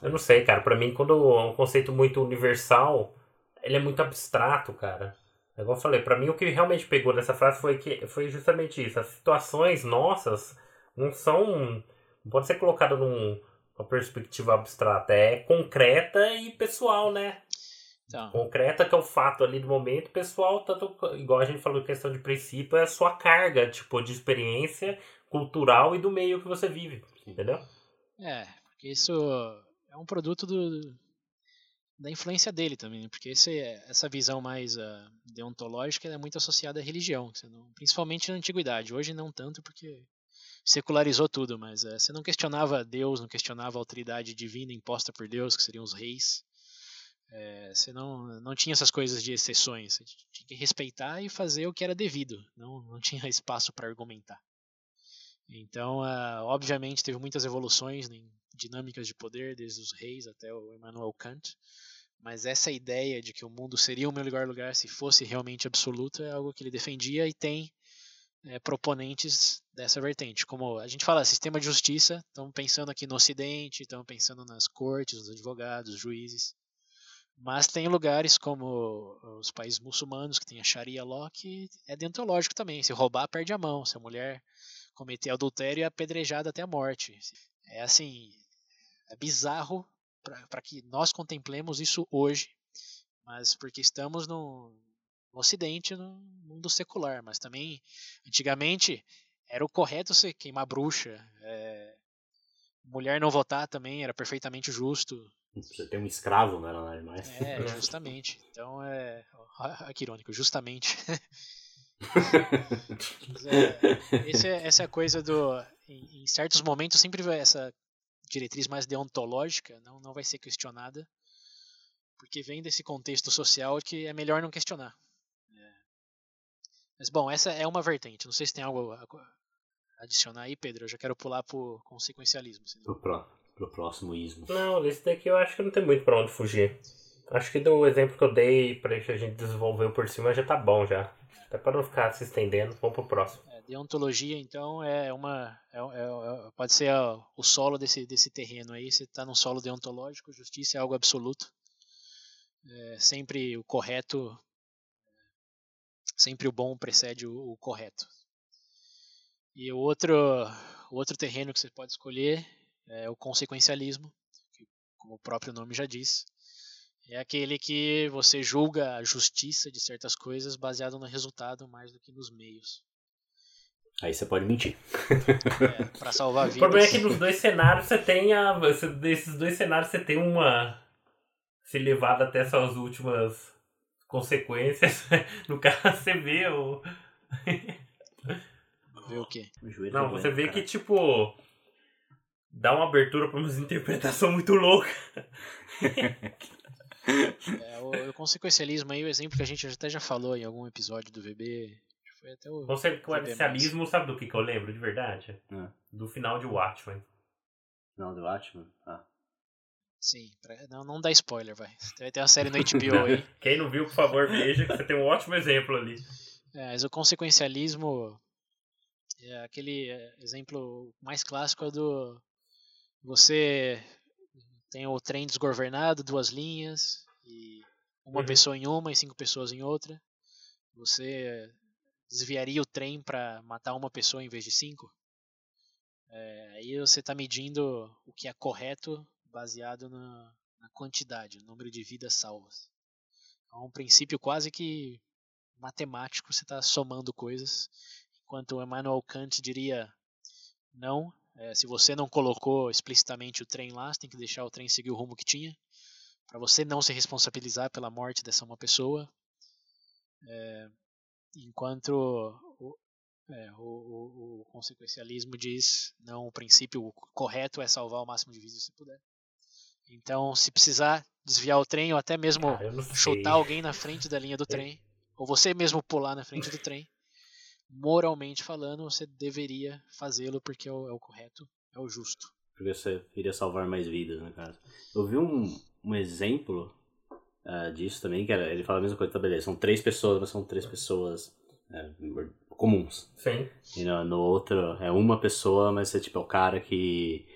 S3: Eu não sei, cara. Para mim, quando é um conceito muito universal, ele é muito abstrato, cara. É igual eu falei, para mim o que realmente pegou dessa frase foi que foi justamente isso. As situações nossas não são. não pode ser colocada num, numa perspectiva abstrata. É concreta e pessoal, né? Então. Concreta, que é o fato ali do momento, pessoal, tanto, igual a gente falou questão de princípio, é a sua carga, tipo, de experiência cultural e do meio que você vive, entendeu?
S2: É, porque isso é um produto do, da influência dele também, né? porque esse, essa visão mais uh, deontológica é muito associada à religião, principalmente na antiguidade. Hoje não tanto, porque secularizou tudo, mas uh, você não questionava Deus, não questionava a autoridade divina imposta por Deus, que seriam os reis. É, você não, não tinha essas coisas de exceções, você tinha que respeitar e fazer o que era devido, não, não [LAUGHS] tinha espaço para argumentar. Então, uh, obviamente, teve muitas evoluções em dinâmicas de poder, desde os reis até o Emmanuel Kant. Mas essa ideia de que o mundo seria o melhor lugar se fosse realmente absoluto é algo que ele defendia e tem é, proponentes dessa vertente. Como a gente fala, sistema de justiça, estamos pensando aqui no Ocidente, estamos pensando nas cortes, nos advogados, juízes. Mas tem lugares como os países muçulmanos que tem a Sharia law que é deontológico também. Se roubar, perde a mão. Se a mulher cometer adultério, é apedrejada até a morte. É assim, é bizarro para que nós contemplemos isso hoje, mas porque estamos no, no Ocidente, no mundo secular. Mas também, antigamente, era o correto você queimar bruxa. É, mulher não votar também era perfeitamente justo.
S1: Você tem um escravo, não era nada mais.
S2: É, justamente. Então é. Olha que irônico, justamente. [LAUGHS] é, esse é, essa é a coisa do. Em, em, certos momentos sempre vai essa diretriz mais deontológica não, não vai ser questionada, porque vem desse contexto social que é melhor não questionar. É. Mas bom, essa é uma vertente. Não sei se tem algo a adicionar aí, Pedro. Eu já quero pular pro consequencialismo.
S1: Senão... Pro, pro, pro próximo ismo.
S3: Não, esse daqui eu acho que não tem muito pra onde fugir. Acho que do exemplo que eu dei pra que a gente desenvolveu por cima já tá bom já. Até para não ficar se estendendo, vamos pro próximo.
S2: Deontologia, então, é uma. É, é, é pode ser o solo desse, desse terreno aí. Você está num solo deontológico, justiça é algo absoluto. É, sempre o correto. Sempre o bom precede o, o correto. E o outro, o outro terreno que você pode escolher é o consequencialismo, que, como o próprio nome já diz, é aquele que você julga a justiça de certas coisas baseado no resultado mais do que nos meios.
S1: Aí você pode mentir.
S2: É, pra salvar [LAUGHS] vidas.
S3: O problema é que nos dois cenários você tem a. Desses dois cenários você tem uma. Se levado até essas últimas consequências. [LAUGHS] No caso, você vê o.
S2: Vê o quê?
S3: O Não, você vê que, tipo. Dá uma abertura pra uma interpretação muito louca. [LAUGHS]
S2: É, o, o consequencialismo aí, o exemplo que a gente até já falou em algum episódio do VB. Foi até o.
S3: Consequencialismo, sabe do que, que eu lembro de verdade?
S1: Ah.
S3: Do final de Watchmen.
S1: Final de Watchmen? Ah.
S2: Sim, pra, não, não dá spoiler, vai. Vai ter uma série no HBO aí. [LAUGHS]
S3: Quem não viu, por favor, veja que você tem um ótimo exemplo ali.
S2: É, mas o consequencialismo é aquele é, exemplo mais clássico é do você tem o trem desgovernado, duas linhas, e uma uhum. pessoa em uma e cinco pessoas em outra. Você desviaria o trem para matar uma pessoa em vez de cinco? É, aí você está medindo o que é correto baseado na, na quantidade, no número de vidas salvas. É um princípio quase que matemático, você está somando coisas, enquanto Emmanuel Kant diria não, é, se você não colocou explicitamente o trem lá, você tem que deixar o trem seguir o rumo que tinha, para você não se responsabilizar pela morte dessa uma pessoa. É, enquanto o, é, o, o, o, consequencialismo diz não, o princípio correto é salvar o máximo de vidas se puder. Então, se precisar desviar o trem ou até mesmo
S3: ah,
S2: chutar alguém na frente da linha do [LAUGHS] trem, ou você mesmo pular na frente do trem, moralmente falando, você deveria fazê-lo porque é o, é o, correto, é o justo.
S1: Porque você iria salvar mais vidas, né, cara? Eu vi um, um exemplo uh, disso também, que era, ele fala a mesma coisa, tá beleza, são três pessoas, mas são três pessoas uh, comuns.
S3: Sim.
S1: E no, no, outro é uma pessoa, mas é tipo é o cara que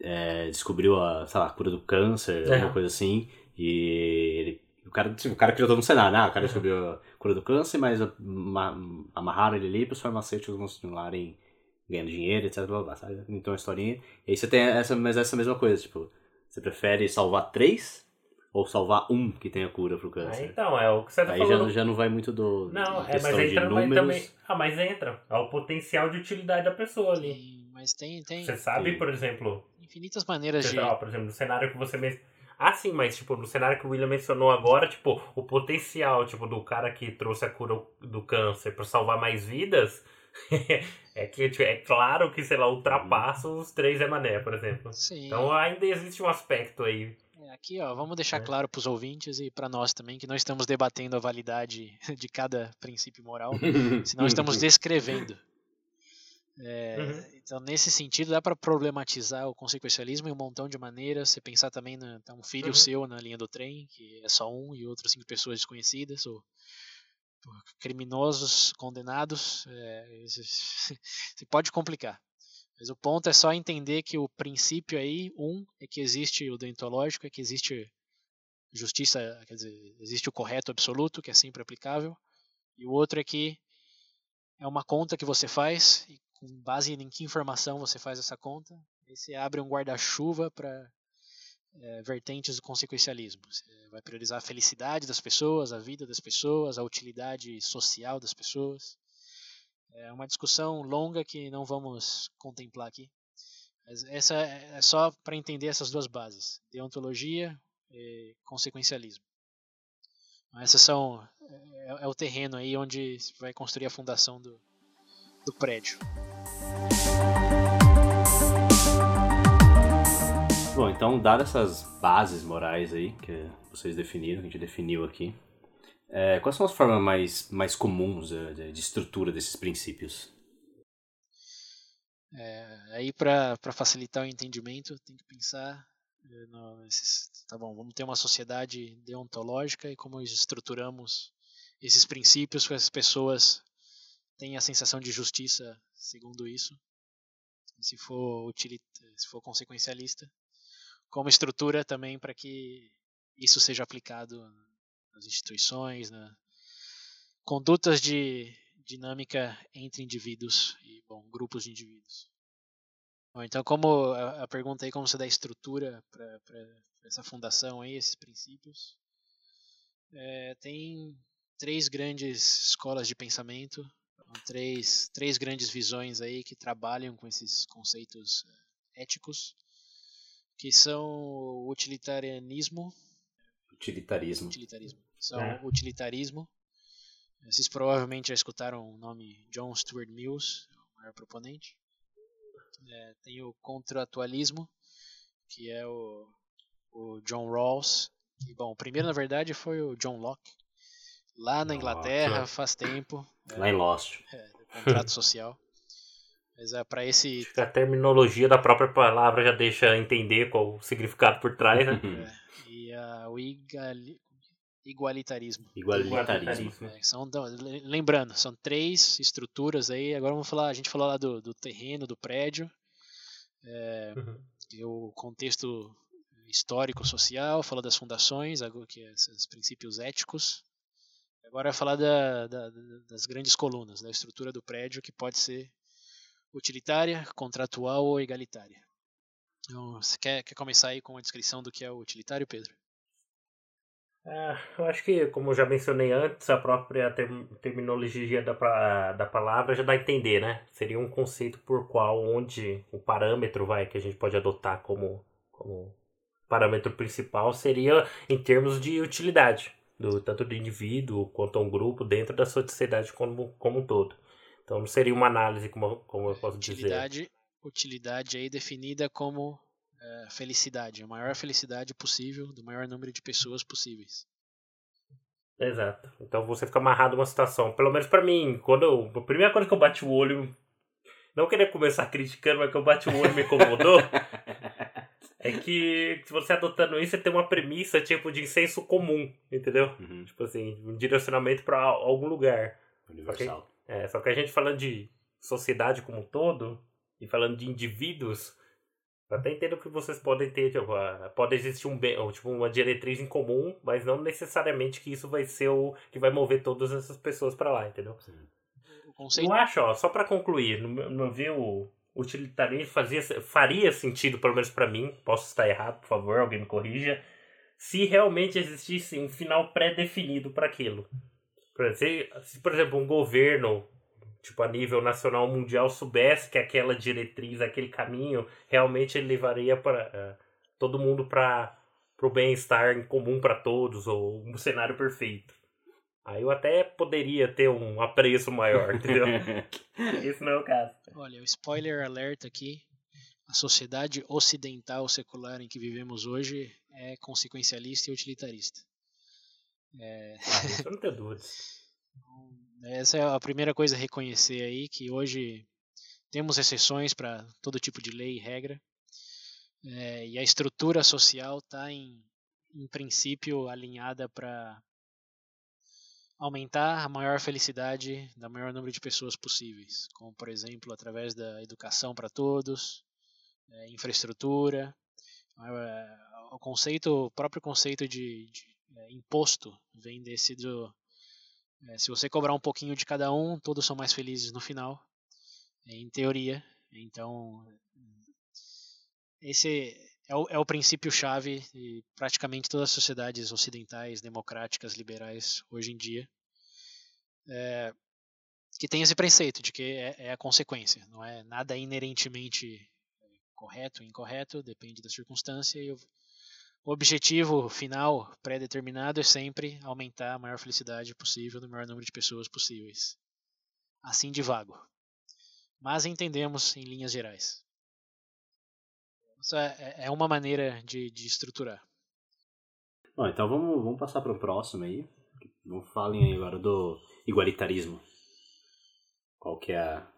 S1: é, descobriu a, sei lá, a cura do câncer, é. alguma coisa assim, e ele o cara, tipo, o cara criou todo um cenário, né? O cara descobriu a cura do câncer, mas amarraram ele ali para os farmacêuticos continuarem ganhando dinheiro, etc. Blá, blá, sabe? Então a historinha. E aí você tem essa, mas essa mesma coisa, tipo, você prefere salvar três ou salvar um que tem a cura pro câncer?
S3: Ah, então, é o que você tá
S1: aí
S3: falando.
S1: já, já não vai muito do.
S3: Não, é, mas entra números. também. Ah, mas entra. É o potencial de utilidade da pessoa ali.
S2: Sim, mas tem. tem
S3: você sabe, por exemplo.
S2: Infinitas maneiras de.
S3: Ó, por exemplo, no cenário que você mesmo ah, sim, mas tipo, no cenário que o William mencionou agora, tipo, o potencial, tipo, do cara que trouxe a cura do câncer para salvar mais vidas, [LAUGHS] é que tipo, é claro que, sei lá, ultrapassa os três Emané, por exemplo.
S2: Sim.
S3: Então ainda existe um aspecto aí.
S2: Aqui, ó, vamos deixar é. claro para os ouvintes e para nós também que nós estamos debatendo a validade [LAUGHS] de cada princípio moral, [LAUGHS] senão estamos [LAUGHS] descrevendo. É, uhum. Então, nesse sentido, dá para problematizar o consequencialismo em um montão de maneiras. Você pensar também na tá um filho uhum. seu na linha do trem, que é só um, e outras cinco pessoas desconhecidas, ou criminosos condenados. É, você pode complicar. Mas o ponto é só entender que o princípio aí, um, é que existe o deontológico, é que existe justiça, quer dizer, existe o correto absoluto, que é sempre aplicável, e o outro é que é uma conta que você faz e com base em que informação você faz essa conta. Aí você abre um guarda-chuva para é, vertentes do consequencialismo. Você vai priorizar a felicidade das pessoas, a vida das pessoas, a utilidade social das pessoas. É uma discussão longa que não vamos contemplar aqui. Mas essa é só para entender essas duas bases: deontologia e consequencialismo. Essas são é, é o terreno aí onde vai construir a fundação do, do prédio.
S1: Bom, então, dadas essas bases morais aí que vocês definiram, que a gente definiu aqui, é, quais são as formas mais, mais comuns de, de estrutura desses princípios?
S2: É, aí, para facilitar o entendimento, tem que pensar é, no, esses, tá bom, vamos ter uma sociedade deontológica e como estruturamos esses princípios para as pessoas tenham a sensação de justiça segundo isso. Se for, se for consequencialista, como estrutura também para que isso seja aplicado nas instituições, na condutas de dinâmica entre indivíduos e bom, grupos de indivíduos. Bom, então, como a, a, pergunta aí, como você dá estrutura para essa fundação aí, esses princípios, é, tem três grandes escolas de pensamento, três, três grandes visões aí que trabalham com esses conceitos é, éticos que são o utilitarianismo.
S1: Utilitarismo.
S2: Utilitarismo. São é. utilitarismo. Vocês provavelmente já escutaram o nome John Stuart Mills, o maior proponente. É, tem o contratualismo, que é o, o John Rawls. Que, bom, o primeiro, na verdade, foi o John Locke. Lá na Inglaterra, faz tempo.
S1: Lá é, em Lost.
S2: É, contrato [LAUGHS] social. Mas é para esse.
S3: A terminologia da própria palavra já deixa entender qual o significado por trás, né?
S2: é, e uh, o igali... igualitarismo.
S1: Igualitarismo.
S2: É, são, lembrando, são três estruturas aí. Agora vamos falar. A gente falou lá do, do terreno, do prédio. É, uhum. O contexto histórico, social, falou das fundações, que é esses princípios éticos. Agora é falar da, da, das grandes colunas, da estrutura do prédio que pode ser utilitária, contratual ou egalitária. Então, você quer, quer começar aí com a descrição do que é o utilitário, Pedro?
S3: É, eu acho que, como já mencionei antes, a própria term terminologia da, da palavra já dá a entender, né? Seria um conceito por qual, onde o parâmetro vai que a gente pode adotar como, como parâmetro principal seria em termos de utilidade, do, tanto do indivíduo quanto um grupo dentro da sociedade como, como um todo. Então não seria uma análise, como, como eu posso
S2: utilidade,
S3: dizer.
S2: Utilidade aí definida como é, felicidade, a maior felicidade possível do maior número de pessoas possíveis.
S3: Exato. Então você fica amarrado a uma situação. Pelo menos para mim, quando eu, a primeira coisa que eu bati o olho, não queria começar criticando, mas que eu bati o olho me incomodou, [LAUGHS] é que se você adotando isso, você tem uma premissa tipo de senso comum, entendeu? Uhum. Tipo assim, um direcionamento para algum lugar.
S1: Universal.
S3: É, só que a gente falando de sociedade como um todo e falando de indivíduos, até entendo que vocês podem ter, tipo, pode existir um bem, tipo, uma diretriz em comum, mas não necessariamente que isso vai ser o que vai mover todas essas pessoas para lá, entendeu? Sim. Eu acho, ó, só para concluir, no, no ver o utilitarismo fazia, faria sentido, pelo menos para mim, posso estar errado, por favor, alguém me corrija, se realmente existisse um final pré-definido para aquilo. Se, se, por exemplo, um governo, tipo, a nível nacional mundial, soubesse que aquela diretriz, aquele caminho, realmente ele levaria para uh, eh, todo mundo para o bem-estar em comum para todos, ou um cenário perfeito. Aí eu até poderia ter um apreço maior, entendeu? [LAUGHS] Isso não é o caso.
S2: Olha, o spoiler alert aqui. A sociedade ocidental secular em que vivemos hoje é consequencialista e utilitarista.
S3: É... Ah, não tenho dúvidas.
S2: Essa é a primeira coisa a reconhecer aí, que hoje temos exceções para todo tipo de lei e regra. É, e a estrutura social está, em, em princípio, alinhada para aumentar a maior felicidade da maior número de pessoas possíveis, como por exemplo através da educação para todos, é, infraestrutura, é, o conceito, o próprio conceito de, de é, imposto vem desse do é, se você cobrar um pouquinho de cada um, todos são mais felizes no final, em teoria. Então, esse é o, é o princípio-chave de praticamente todas as sociedades ocidentais, democráticas, liberais, hoje em dia. É, que tem esse preceito de que é, é, a consequência, não é nada inerentemente correto, incorreto, depende da circunstância e o, o objetivo final pré-determinado é sempre aumentar a maior felicidade possível no maior número de pessoas possíveis. Assim de vago. Mas entendemos em linhas gerais. Isso é, é uma maneira de, de estruturar.
S1: Bom, então vamos, vamos passar para o próximo aí. Vamos falem aí agora do igualitarismo. Qual que é a,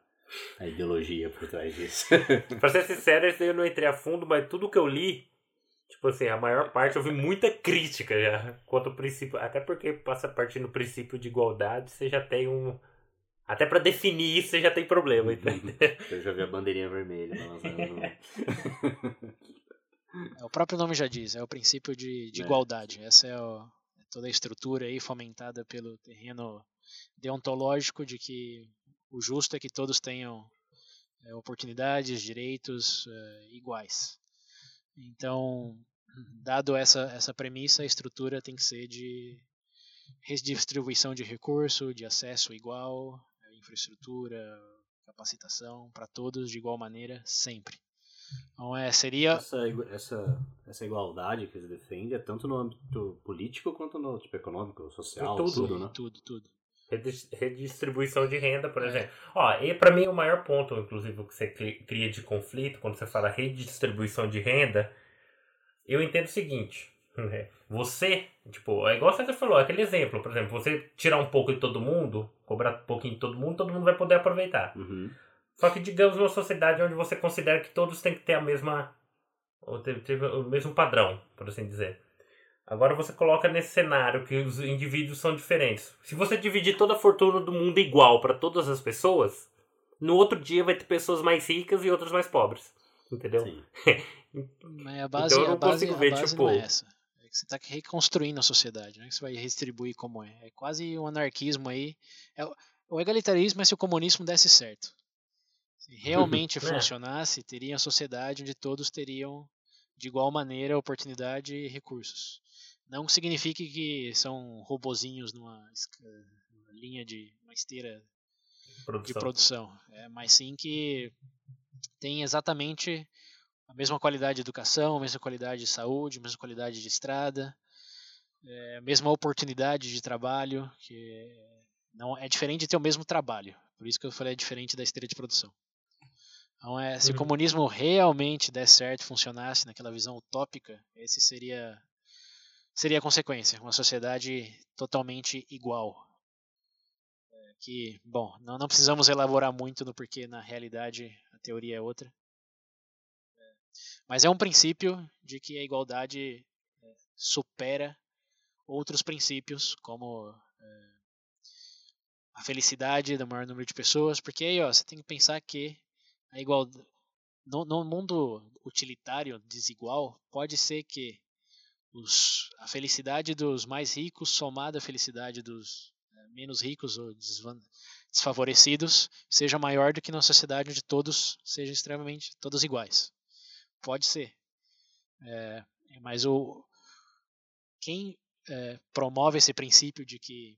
S1: a ideologia por trás disso? [LAUGHS]
S3: pra ser sincero, eu não entrei a fundo, mas tudo que eu li Tipo assim, a maior parte eu vi muita crítica já quanto ao princípio. Até porque passa a partir do princípio de igualdade, você já tem um. Até para definir isso, você já tem problema.
S1: Uhum. Eu já vi a bandeirinha vermelha [LAUGHS]
S2: é, O próprio nome já diz, é o princípio de, de é. igualdade. Essa é o, toda a estrutura aí fomentada pelo terreno deontológico de que o justo é que todos tenham é, oportunidades, direitos é, iguais. Então, dado essa, essa premissa, a estrutura tem que ser de redistribuição de recurso, de acesso igual, infraestrutura, capacitação para todos de igual maneira, sempre. Então, é, seria...
S1: Essa, essa, essa igualdade que eles defendem é tanto no âmbito político quanto no tipo, econômico, social, tudo, tudo, né?
S2: Tudo, tudo.
S3: Redistribuição de renda, por é. exemplo. Ó, e para mim o maior ponto, inclusive, que você cria de conflito, quando você fala redistribuição de renda, eu entendo o seguinte. Né? Você, tipo, é igual você falou, aquele exemplo, por exemplo, você tirar um pouco de todo mundo, cobrar um pouquinho de todo mundo, todo mundo vai poder aproveitar.
S1: Uhum.
S3: Só que, digamos, uma sociedade onde você considera que todos têm que ter a mesma. O mesmo padrão, por assim dizer. Agora você coloca nesse cenário que os indivíduos são diferentes. Se você dividir toda a fortuna do mundo igual para todas as pessoas, no outro dia vai ter pessoas mais ricas e outras mais pobres. Entendeu?
S2: Sim. [LAUGHS] Mas a base, então eu não a base, consigo ver, tipo... é. É que você está reconstruindo a sociedade, não é que você vai redistribuir como é. É quase um anarquismo aí. É, o egalitarismo é se o comunismo desse certo. Se [LAUGHS] realmente é. funcionasse, teria uma sociedade onde todos teriam de igual maneira oportunidade e recursos. Não signifique que são robozinhos numa, numa linha de uma esteira produção. de produção, é, mas sim que tem exatamente a mesma qualidade de educação, a mesma qualidade de saúde, a mesma qualidade de estrada, é, a mesma oportunidade de trabalho, que não é diferente de ter o mesmo trabalho. Por isso que eu falei é diferente da esteira de produção. Então, é, se uhum. o comunismo realmente der certo, funcionasse naquela visão utópica, esse seria seria a consequência, uma sociedade totalmente igual. É, que, bom, não, não precisamos elaborar muito no porquê na realidade a teoria é outra. É, mas é um princípio de que a igualdade é, supera outros princípios, como é, a felicidade do maior número de pessoas, porque aí ó, você tem que pensar que a igualdade no, no mundo utilitário desigual pode ser que os, a felicidade dos mais ricos somada à felicidade dos é, menos ricos ou desfavorecidos seja maior do que numa sociedade onde todos sejam extremamente todos iguais. Pode ser, é, mas o quem é, promove esse princípio de que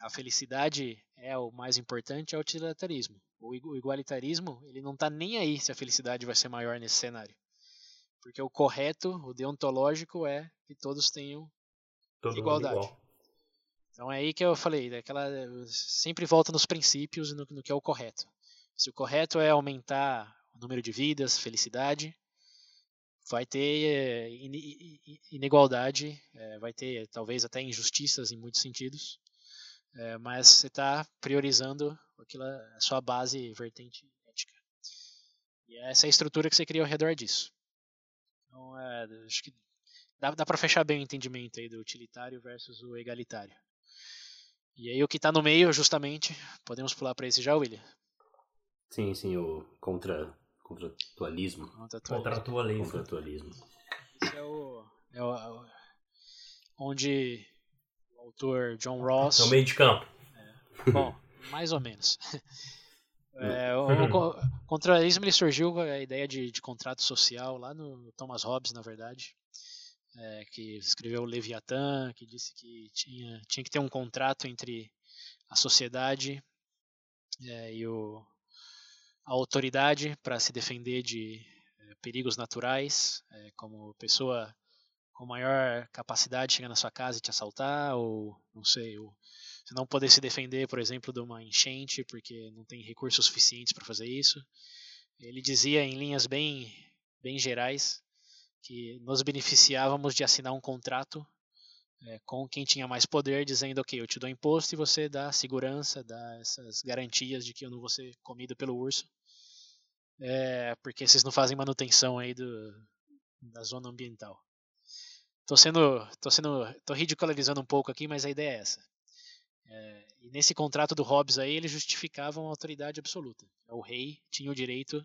S2: a felicidade é o mais importante é o utilitarismo. O igualitarismo ele não está nem aí se a felicidade vai ser maior nesse cenário. Porque o correto, o deontológico é que todos tenham Todo igualdade. Então é aí que eu falei, daquela sempre volta nos princípios e no, no, que é o correto. Se o correto é aumentar o número de vidas, felicidade, vai ter é, inigualdade, é, vai ter talvez até injustiças em muitos sentidos, é, mas você está priorizando aquela, a sua base vertente ética. E essa é a estrutura que você cria ao redor disso. Então, é, acho que dá, dá para fechar bem o entendimento aí do utilitário versus o egalitário. E aí o que está no meio, justamente, podemos pular para esse já, William?
S1: Sim, sim, o contra, contratualismo.
S3: Contratualismo.
S1: Contratualismo.
S2: Esse é o, é o, onde o autor John Ross...
S3: É o meio de campo.
S2: É, bom, [LAUGHS] mais ou menos. É, o, o contrarismo ele surgiu com a ideia de, de contrato social lá no Thomas Hobbes, na verdade, é, que escreveu o Leviatã, que disse que tinha, tinha que ter um contrato entre a sociedade é, e o, a autoridade para se defender de é, perigos naturais, é, como pessoa com maior capacidade chega na sua casa e te assaltar, ou não sei, ou você não poder se defender, por exemplo, de uma enchente porque não tem recursos suficientes para fazer isso. Ele dizia em linhas bem, bem gerais que nos beneficiávamos de assinar um contrato é, com quem tinha mais poder, dizendo: ok, eu te dou imposto e você dá segurança, dá essas garantias de que eu não vou ser comido pelo urso, é, porque vocês não fazem manutenção aí do, da zona ambiental. Tô sendo, tô sendo, tô ridicularizando um pouco aqui, mas a ideia é essa. É, e nesse contrato do Hobbes aí, eles justificavam a autoridade absoluta. O rei tinha o direito,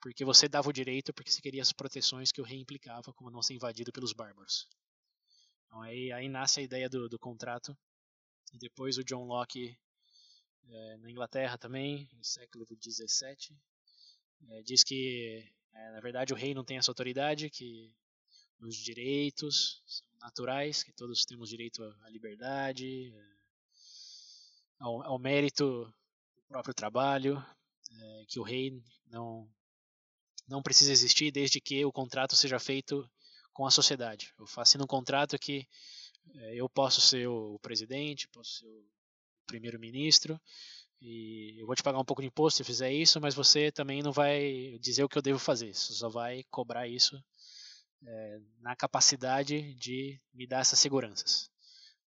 S2: porque você dava o direito porque você queria as proteções que o rei implicava, como não ser invadido pelos bárbaros. Então aí, aí nasce a ideia do, do contrato. E depois o John Locke, é, na Inglaterra também, no século XVII, é, diz que, é, na verdade, o rei não tem essa autoridade, que os direitos naturais, que todos temos direito à liberdade, ao, ao mérito do próprio trabalho, é, que o rei não, não precisa existir desde que o contrato seja feito com a sociedade. Eu faço um contrato que é, eu posso ser o presidente, posso ser o primeiro-ministro, e eu vou te pagar um pouco de imposto se fizer isso, mas você também não vai dizer o que eu devo fazer, você só vai cobrar isso é, na capacidade de me dar essas seguranças.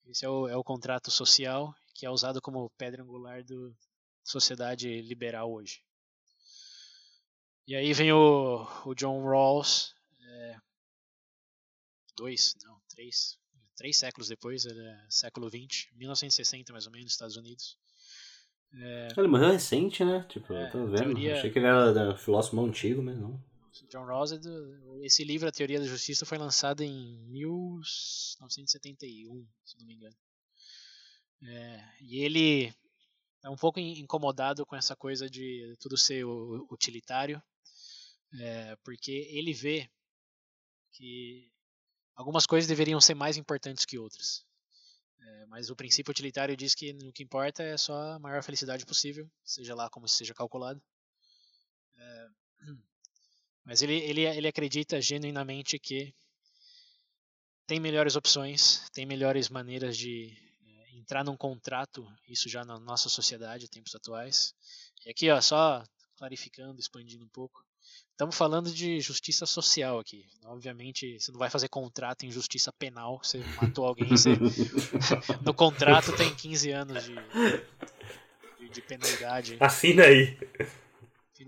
S2: Esse é o, é o contrato social que é usado como pedra angular da sociedade liberal hoje. E aí vem o, o John Rawls, é, dois, não, três, três séculos depois, é século XX, 1960 mais ou menos, nos Estados Unidos.
S1: É, ele morreu recente, né? Tipo, é, eu tô vendo. Teoria... Achei que ele era filósofo antigo, mas não.
S2: John Rawls, é esse livro, A Teoria da Justiça, foi lançado em 1971, se não me engano. É, e ele é um pouco incomodado com essa coisa de tudo ser utilitário, é, porque ele vê que algumas coisas deveriam ser mais importantes que outras. É, mas o princípio utilitário diz que o que importa é só a maior felicidade possível, seja lá como seja calculado. É, mas ele, ele, ele acredita genuinamente que tem melhores opções, tem melhores maneiras de é, entrar num contrato, isso já na nossa sociedade, tempos atuais. E aqui, ó, só clarificando, expandindo um pouco. Estamos falando de justiça social aqui. Obviamente, você não vai fazer contrato em justiça penal. Você matou alguém, você... [LAUGHS] no contrato tem 15 anos de, de, de penalidade.
S3: Assina aí.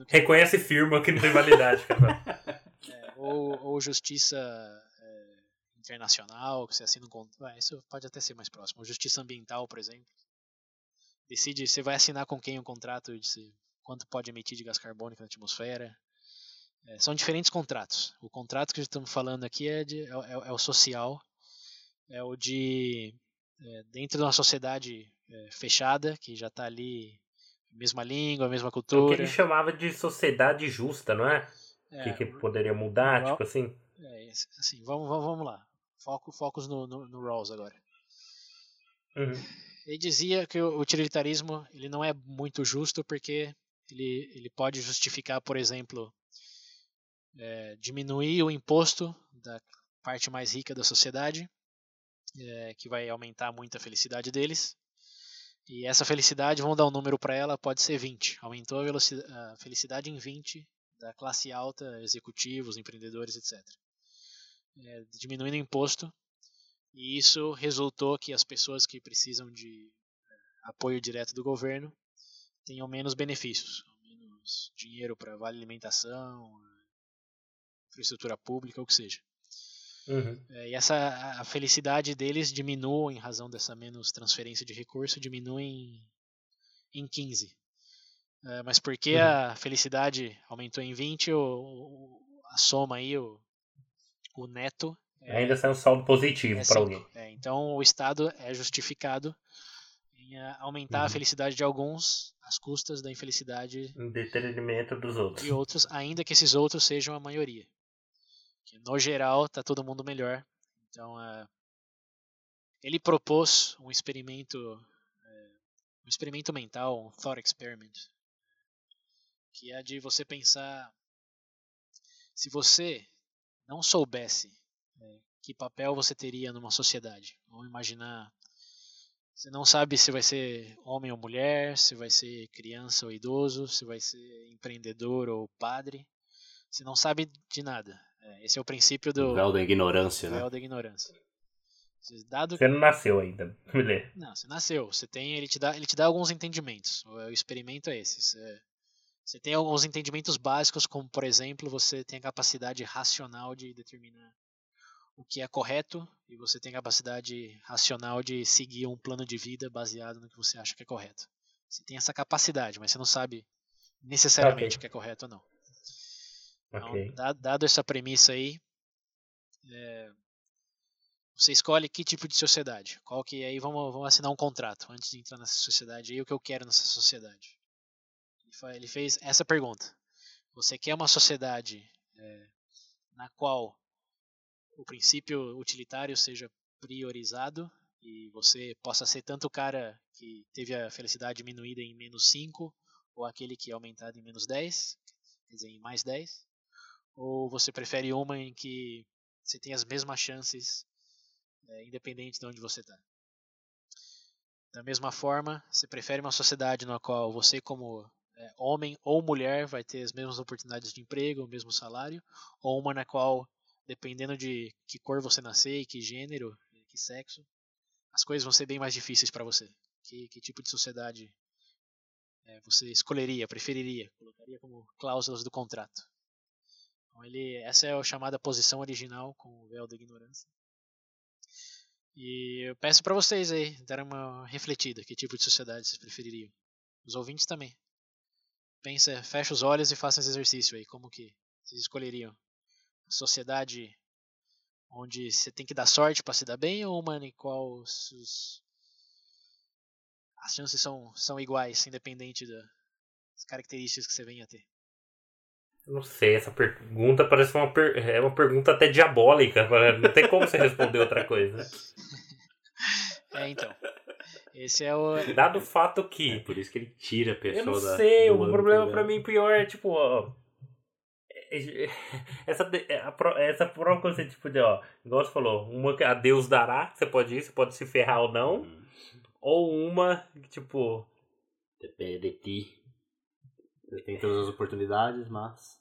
S3: Reconhece firma que não tem validade, cara. [LAUGHS]
S2: É, ou, ou justiça é, internacional, que você assina um contrato. Isso pode até ser mais próximo. Ou justiça ambiental, por exemplo. Decide, você vai assinar com quem o um contrato de quanto pode emitir de gás carbônico na atmosfera. É, são diferentes contratos. O contrato que estamos falando aqui é, de, é, é, é o social, é o de é, dentro de uma sociedade é, fechada que já está ali mesma língua, mesma cultura. É o
S3: que ele chamava de sociedade justa, não é? é que, que poderia mudar, tipo assim.
S2: É, assim, vamos, vamos, vamos lá. Foco, focos no, no, no Rawls agora.
S3: Uhum.
S2: Ele dizia que o utilitarismo ele não é muito justo porque ele, ele pode justificar, por exemplo, é, diminuir o imposto da parte mais rica da sociedade, é, que vai aumentar muito a felicidade deles, e essa felicidade, vamos dar um número para ela, pode ser 20. Aumentou a, a felicidade em 20 da classe alta, executivos, empreendedores, etc. É, diminuindo o imposto, e isso resultou que as pessoas que precisam de é, apoio direto do governo tenham menos benefícios, menos dinheiro para vale alimentação, infraestrutura pública, ou que seja.
S3: Uhum.
S2: É, e essa a felicidade deles diminui em razão dessa menos transferência de recurso, diminui em, em 15. É, mas porque uhum. a felicidade aumentou em 20, o, o a soma aí, o, o neto.
S3: É, Ainda sai um saldo positivo é para alguém.
S2: É, então o Estado é justificado em aumentar uhum. a felicidade de alguns às custas da infelicidade
S3: Em detrimento dos outros.
S2: de outros, ainda que esses outros sejam a maioria. Que no geral tá todo mundo melhor. Então, é, ele propôs um experimento, é, um experimento mental, um thought experiment, que é de você pensar se você não soubesse é, que papel você teria numa sociedade. Vamos imaginar você não sabe se vai ser homem ou mulher, se vai ser criança ou idoso, se vai ser empreendedor ou padre. Você não sabe de nada. É, esse é o princípio do
S1: O véu da ignorância, né?
S2: véu da ignorância. Você- Dado
S3: Você não nasceu ainda, [LAUGHS] Milê.
S2: não, você nasceu. Você tem, ele te dá, ele te dá alguns entendimentos. O, experimento é esse. Você, você tem alguns entendimentos básicos, como por exemplo, você tem a capacidade racional de determinar o que é correto e você tem a capacidade racional de seguir um plano de vida baseado no que você acha que é correto. Você tem essa capacidade, mas você não sabe necessariamente
S3: Ok.
S2: o que é correto ou não. Então,
S3: Ok.
S2: da- dado essa premissa aí, é, você escolhe que tipo de sociedade. Qual que aí vamos, vamos assinar um contrato antes de entrar nessa sociedade aí o que eu quero nessa sociedade. Ele fez essa pergunta. Você quer uma sociedade é, na qual o princípio utilitário seja priorizado e você possa ser tanto o cara que teve a felicidade diminuída em menos 5 ou aquele que é aumentado em menos 10, quer dizer, em mais 10? Ou você prefere uma em que você tem as mesmas chances, é, independente de onde você está? Da mesma forma, você prefere uma sociedade na qual você, como é, homem ou mulher, vai ter as mesmas oportunidades de emprego, o mesmo salário, ou uma na qual, dependendo de que cor você nascer, que gênero, que sexo, as coisas vão ser bem mais difíceis para você? Que, que tipo de sociedade é, você escolheria, preferiria, colocaria como cláusulas do contrato? Então ele, essa é a chamada posição original com o véu da ignorância. E eu peço para vocês aí darem uma refletida, que tipo de sociedade vocês prefeririam? Os ouvintes também. Pensa, fecha os olhos e faça esse exercício aí, como que vocês escolheriam? Uma sociedade onde você tem que dar sorte para se dar bem ou uma em qual os- as chances são, são iguais, independente das características que você venha a ter?
S3: Eu Não sei, essa pergunta parece uma, per- é uma pergunta até diabólica. Não tem como você responder outra coisa. [LAUGHS]
S2: É, então. Esse é o.
S3: Dado o fato
S1: É
S3: que.
S1: por isso que ele tira a pessoa
S3: Eu não
S1: da-
S3: sei, o problema pra mim pior é tipo, ó. é- é- Essa, é essa prova que você, tipo, de, ó, igual você falou, uma que a Deus dará, você pode ir, você pode se ferrar ou não,
S1: Hum,
S3: ou uma que, tipo,
S1: Depende de ti. Você tem todas as oportunidades, mas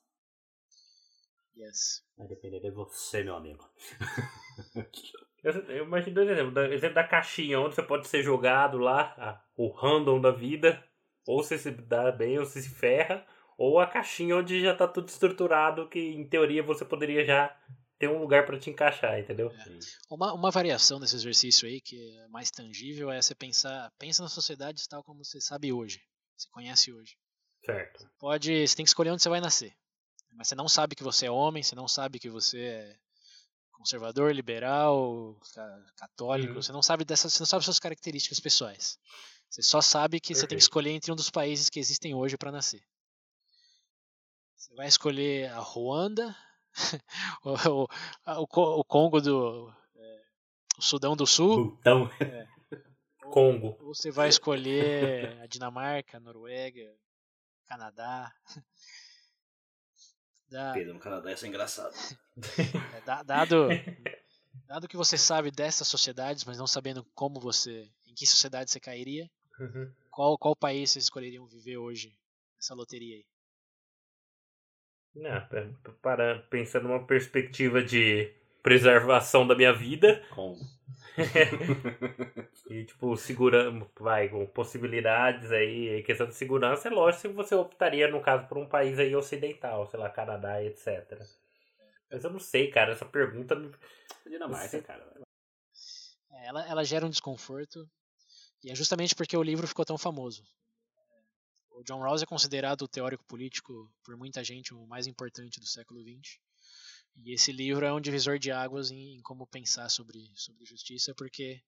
S2: Yes.
S1: vai depender de você, meu amigo. [LAUGHS]
S3: eu, eu imagino dois exemplos, da- exemplo da caixinha, onde você pode ser jogado lá, a- o random da vida, ou você se dá bem, ou você se ferra, ou a caixinha onde já tá tudo estruturado, que em teoria você poderia já ter um lugar pra te encaixar, entendeu?
S1: Sim.
S2: Uma, uma variação desse exercício aí, que é mais tangível, é você pensar, pensa na sociedade tal como você sabe hoje, você conhece hoje.
S3: Certo.
S2: Pode, você tem que escolher onde você vai nascer. Mas você não sabe que você é homem, você não sabe que você é conservador, liberal, ca- católico,
S3: Uhum.
S2: você não sabe dessas, você não sabe suas características pessoais. Você só sabe que você tem que
S3: Perfeito.
S2: escolher entre um dos países que existem hoje para nascer. Você vai escolher a Ruanda, [LAUGHS] o, o, o Co- o Congo do é, o Sudão do Sul,
S1: Então, [LAUGHS]
S3: Congo.
S2: ou você vai escolher a Dinamarca, a Noruega, Canadá. [LAUGHS] Da-
S1: Pedro no Canadá isso é engraçado. [LAUGHS]
S2: É, da- dado, [LAUGHS] dado que você sabe dessas sociedades, mas não sabendo como você, em que sociedade você cairia,
S3: Uhum.
S2: qual, qual país vocês escolheriam viver hoje nessa loteria aí?
S3: Não, pe- para, pensando numa perspectiva de preservação da minha vida
S1: Com... [LAUGHS]
S3: e tipo segurando, vai com possibilidades aí, questão de segurança, é lógico que você optaria no caso por um país aí ocidental, sei lá, Canadá e etc. Mas eu não sei, cara, essa pergunta me-
S1: Dinamarca,
S3: Você-
S1: cara.
S2: É, ela, ela gera um desconforto, e é justamente porque o livro ficou tão famoso. O John Rawls é considerado o teórico político por muita gente o mais importante do século XX. E esse livro é um divisor de águas em, em como pensar sobre, sobre justiça, porque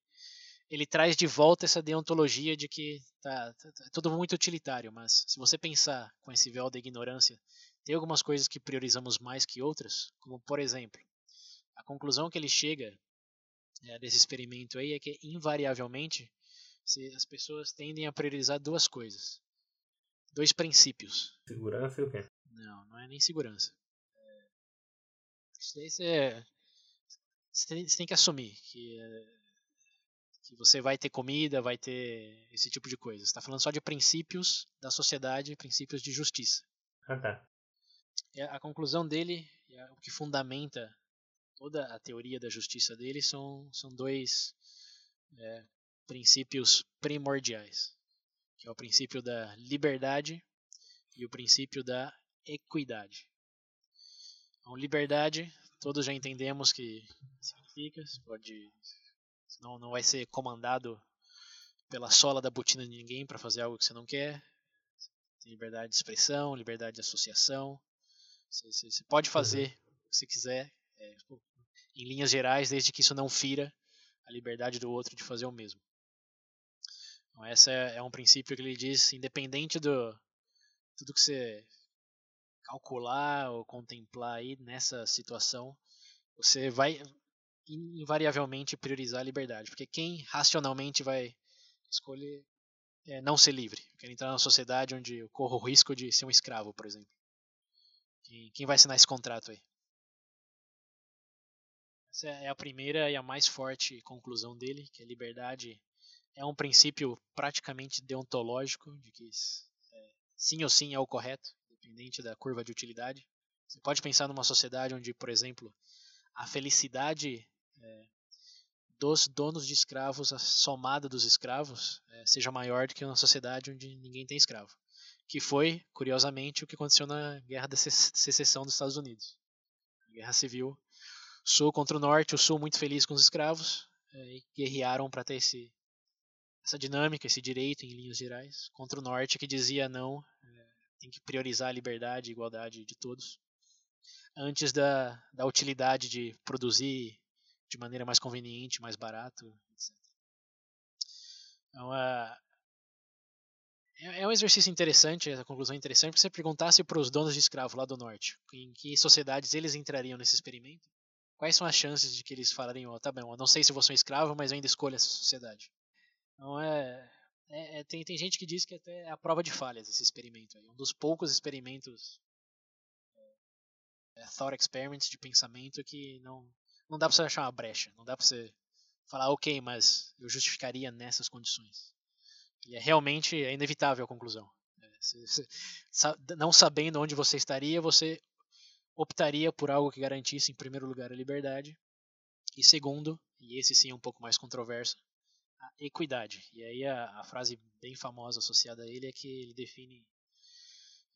S2: ele traz de volta essa deontologia de que tá, tá, tá, tudo muito utilitário, mas se você pensar com esse véu da ignorância, tem algumas coisas que priorizamos mais que outras, como por exemplo, a conclusão que ele chega é, desse experimento aí é que invariavelmente as pessoas tendem a priorizar duas coisas, dois princípios.
S3: Segurança e o quê?
S2: Não, não é nem segurança. Isso daí você, você, tem, você tem que assumir que que você vai ter comida, vai ter esse tipo de coisa. Está falando só de princípios da sociedade, princípios de justiça.
S3: Ah, tá.
S2: A, conclusão dele, o que fundamenta toda a teoria da justiça dele, são, são dois é, princípios primordiais, que é o princípio da liberdade e o princípio da equidade. Então, liberdade, todos já entendemos que significa, pode não, não vai ser comandado pela sola da botina de ninguém para fazer algo que você não quer. Tem liberdade de expressão, liberdade de associação. Você, você, você pode fazer uhum. o que você quiser, é, em linhas gerais, desde que isso não fira a liberdade do outro de fazer o mesmo. Então, esse é, é um princípio que ele diz, independente do tudo que você calcular ou contemplar aí nessa situação, você vai invariavelmente priorizar a liberdade, porque quem racionalmente vai escolher é, não ser livre? Eu quero entrar numa sociedade onde eu corro o risco de ser um escravo, por exemplo. Quem, quem vai assinar esse contrato aí? Essa é a primeira e a mais forte conclusão dele, que a liberdade é um princípio praticamente deontológico, de que é, sim ou sim é o correto, independente da curva de utilidade. Você pode pensar numa sociedade onde, por exemplo, a felicidade é, dos donos de escravos, a somada dos escravos, é, seja maior do que uma sociedade onde ninguém tem escravo. Que foi, curiosamente, o que aconteceu na Guerra da Secessão dos Estados Unidos. A Guerra Civil, Sul contra o Norte, o Sul muito feliz com os escravos, é, e guerrearam para ter esse, essa dinâmica, esse direito em linhas gerais, contra o Norte que dizia não, é, tem que priorizar a liberdade e igualdade de todos, antes da, da utilidade de produzir de maneira mais conveniente, mais barato, etc. Então, uh, é, é um exercício interessante, a conclusão interessante, para você perguntasse para os donos de escravo lá do norte, em que sociedades eles entrariam nesse experimento, quais são as chances de que eles falariam, oh, tá bem, eu não sei se vou ser um escravo, mas eu ainda escolho essa sociedade. Então é, é, é, tem, tem gente que diz que até é a prova de falhas esse experimento aí, um dos poucos experimentos é, thought experiments de pensamento que não não dá pra você achar uma brecha, não dá pra você falar, ok, mas eu justificaria nessas condições. E é realmente é inevitável a conclusão. É, se, se, não sabendo onde você estaria, você optaria por algo que garantisse, em primeiro lugar, a liberdade, e segundo, e esse sim é um pouco mais controverso, a equidade. E aí a, a frase bem famosa associada a ele é que ele define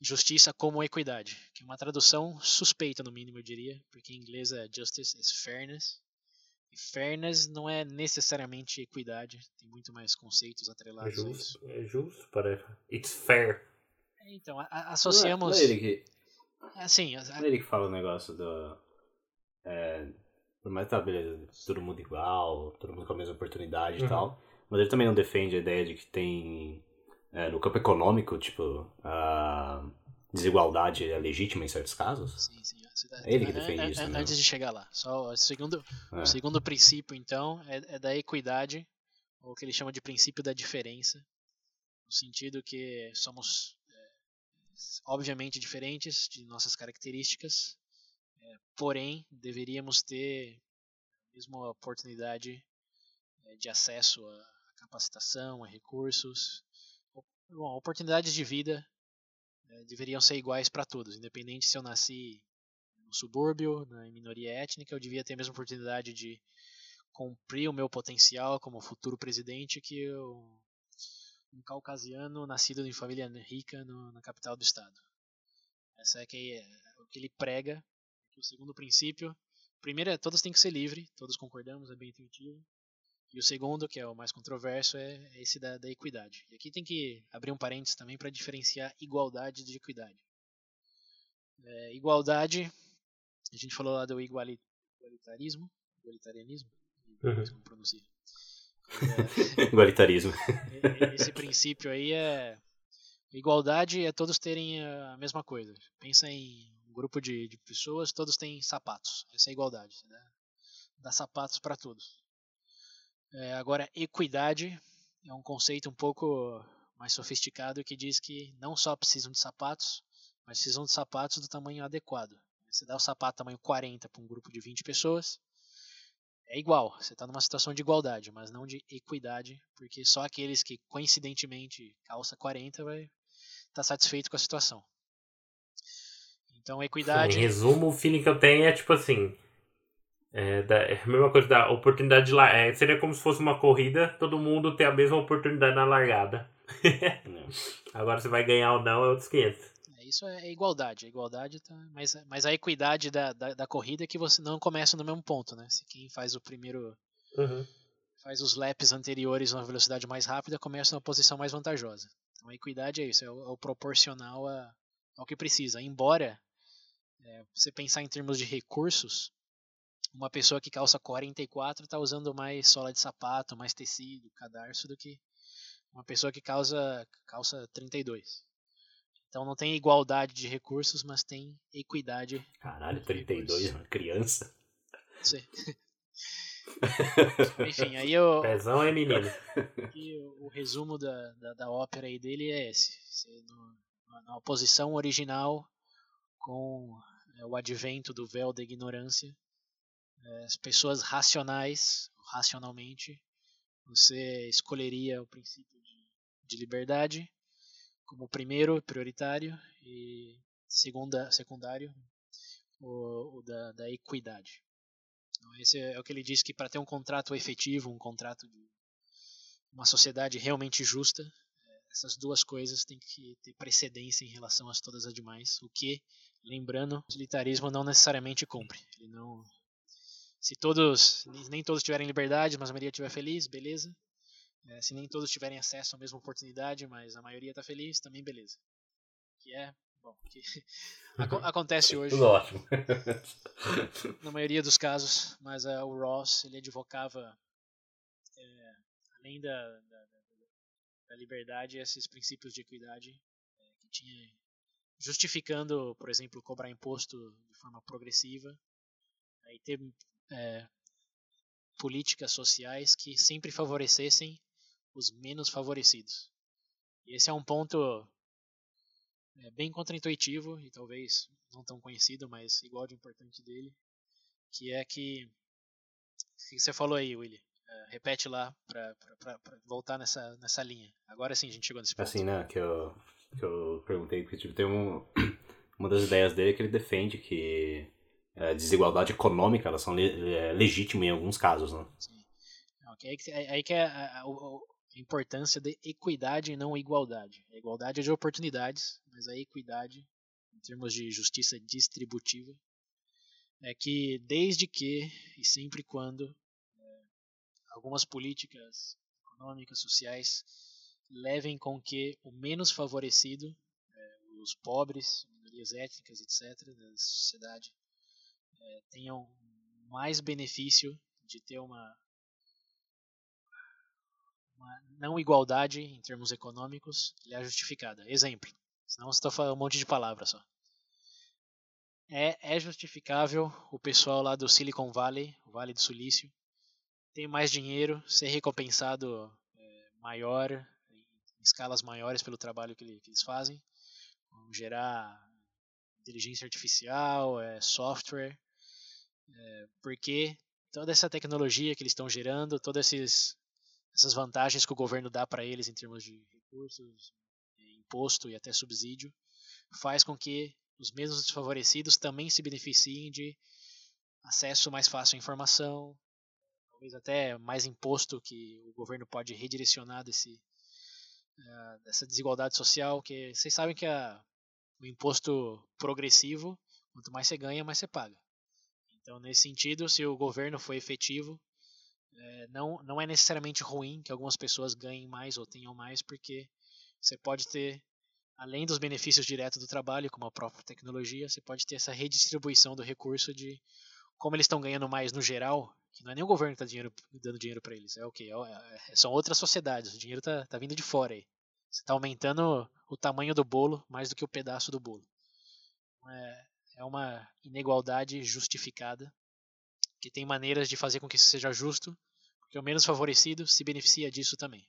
S2: justiça como equidade, que é uma tradução suspeita no mínimo eu diria, porque em inglês é justice is fairness. E fairness não é necessariamente equidade, tem muito mais conceitos atrelados
S3: é justo,
S2: a isso.
S3: É justo para it's fair.
S2: É, então, a, a, associamos
S1: não é, não é ele que
S2: assim,
S1: a, não é ele que fala o negócio do é, por mais tá beleza, todo mundo igual, todo mundo com a mesma oportunidade uhum. e tal, mas ele também não defende a ideia de que tem é, no campo econômico, tipo, a desigualdade é legítima em certos casos?
S2: Sim, sim.
S1: É ele que defende é, é, isso.
S2: Né? Antes de chegar lá, só o segundo, é. o segundo princípio, então, é, é da equidade, ou o que ele chama de princípio da diferença, no sentido que somos é, obviamente diferentes de nossas características, é, porém deveríamos ter a mesma oportunidade de acesso a capacitação, a recursos, bom, oportunidades de vida né, deveriam ser iguais para todos, independente se eu nasci no subúrbio, na minoria étnica, eu devia ter a mesma oportunidade de cumprir o meu potencial como futuro presidente que eu, um caucasiano nascido em família rica no, na capital do estado. Essa é, que é o que ele prega. O segundo princípio, primeiro é todos têm que ser livres, todos concordamos, é bem intuitivo. E o segundo, que é o mais controverso, é esse da, da equidade. E aqui tem que abrir um parênteses também para diferenciar igualdade de equidade. É, igualdade, a gente falou lá do igualitarismo, igualitarianismo,
S3: uhum.
S2: como pronuncia. [LAUGHS]
S1: É, Igualitarismo.
S2: Esse princípio aí é. Igualdade é todos terem a mesma coisa. Pensa em grupo de, de pessoas, todos têm sapatos. Essa é a igualdade. Né? Dá sapatos para todos. É, agora, equidade é um conceito um pouco mais sofisticado que diz que não só precisam de sapatos, mas precisam de sapatos do tamanho adequado. Você dá o sapato tamanho 40 para um grupo de 20 pessoas, é igual, você está numa situação de igualdade, mas não de equidade, porque só aqueles que coincidentemente calça 40 vai estar tá satisfeito com a situação. Então, equidade.
S3: Em resumo, o feeling que eu tenho é tipo assim: é, da, é a mesma coisa da oportunidade de lá. É, seria como se fosse uma corrida, todo mundo ter a mesma oportunidade na largada. [LAUGHS] Agora você vai ganhar ou não é outros 500
S2: isso é igualdade. A igualdade tá, mas, mas a equidade da, da, da, corrida é que você não começa no mesmo ponto, né? Se quem faz o primeiro.
S3: Uhum.
S2: faz os laps anteriores numa velocidade mais rápida, começa numa posição mais vantajosa. Então a equidade é isso, é o, é o proporcional a, ao que precisa. Embora é, você pensar em termos de recursos, uma pessoa que calça 44 está usando mais sola de sapato, mais tecido, cadarço do que uma pessoa que calça, calça 32. Então não tem igualdade de recursos, mas tem equidade.
S1: Caralho, 32, uma criança.
S2: Sim. [LAUGHS] Enfim, aí o.
S3: Pezão é menino.
S2: O, o resumo da, da, da, ópera aí dele é esse. Na oposição original com é, o advento do véu da ignorância, é, as pessoas racionais, racionalmente, você escolheria o princípio de, de liberdade como primeiro prioritário e segunda secundário o, o da, da, equidade. Então, esse é o que ele diz que para ter um contrato efetivo, um contrato de uma sociedade realmente justa, é, essas duas coisas têm que ter precedência em relação a todas as demais, o que, lembrando, o utilitarismo não necessariamente cumpre. Ele não se todos, nem todos tiverem liberdade, mas a maioria estiver feliz, beleza. É, se nem todos tiverem acesso à mesma oportunidade, mas a maioria está feliz, também beleza. Que é, bom, que [LAUGHS] acontece [LAUGHS] hoje.
S1: Tudo ótimo. [LAUGHS]
S2: na maioria dos casos, mas uh, o Ross ele advocava, é, além da, da, da, liberdade, esses princípios de equidade é, que tinha justificando, por exemplo, cobrar imposto de forma progressiva e ter é, políticas sociais que sempre favorecessem os menos favorecidos. E esse é um ponto é, bem contraintuitivo e talvez não tão conhecido, mas igual de importante dele, que é que, que você falou aí, Willy. Uh, repete lá para voltar nessa, nessa linha. Agora sim a gente chegou nesse ponto.
S1: Assim, né, que eu, que eu perguntei, porque tipo, tem um, [CLEARS THROAT] uma das ideias dele que ele defende que a é, desigualdade econômica elas são le, é, legítimas em alguns casos, né?
S2: Sim. Okay, aí, que é a, a, a importância de equidade e não igualdade. A igualdade é de oportunidades, mas a equidade, em termos de justiça distributiva, é que desde que e sempre quando é, algumas políticas econômicas, sociais levem com que o menos favorecido, é, os pobres, minorias étnicas, etc., da sociedade, é, tenham mais benefício de ter uma uma não igualdade em termos econômicos ele é justificada. Exemplo, senão você está falando um monte de palavras só. É, é justificável o pessoal lá do Silicon Valley, o Vale do Silício, ter mais dinheiro, ser recompensado é, maior, escalas maiores pelo trabalho que, que eles fazem, gerar inteligência artificial, é, software, é, porque toda essa tecnologia que eles estão gerando, todos esses essas vantagens que o governo dá para eles em termos de recursos, imposto e até subsídio, faz com que os mesmos desfavorecidos também se beneficiem de acesso mais fácil à informação, talvez até mais imposto que o governo pode redirecionar desse, dessa desigualdade social, que vocês sabem que a, o imposto progressivo, quanto mais você ganha, mais você paga. Então, nesse sentido, se o governo for efetivo, é, não, não é necessariamente ruim que algumas pessoas ganhem mais ou tenham mais, porque você pode ter, além dos benefícios diretos do trabalho, como a própria tecnologia, você pode ter essa redistribuição do recurso de como eles estão ganhando mais no geral, que não é nem o governo que está dinheiro, dando dinheiro para eles, é o que? É, é, são outras sociedades, o dinheiro está tá vindo de fora aí. Você está aumentando o tamanho do bolo mais do que o pedaço do bolo. É, é uma inigualdade justificada, que tem maneiras de fazer com que isso seja justo, porque o menos favorecido se beneficia disso também.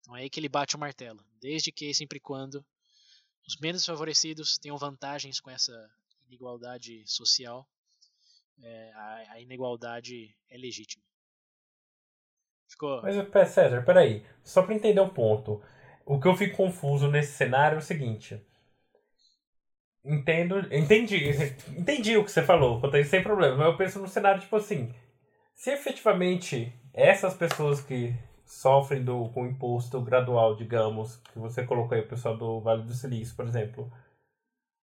S2: Então é aí que ele bate o martelo, desde que sempre quando os menos favorecidos tenham vantagens com essa inigualdade social, é, a, a, inigualdade é legítima.
S3: Ficou... Mas, César, peraí, só para entender um ponto. O que eu fico confuso nesse cenário é o seguinte. Entendo, entendi, entendi o que você falou, sem problema, mas eu penso no cenário tipo assim, se efetivamente essas pessoas que sofrem do, com imposto gradual, digamos, que você colocou aí, o pessoal do Vale do Silício, por exemplo,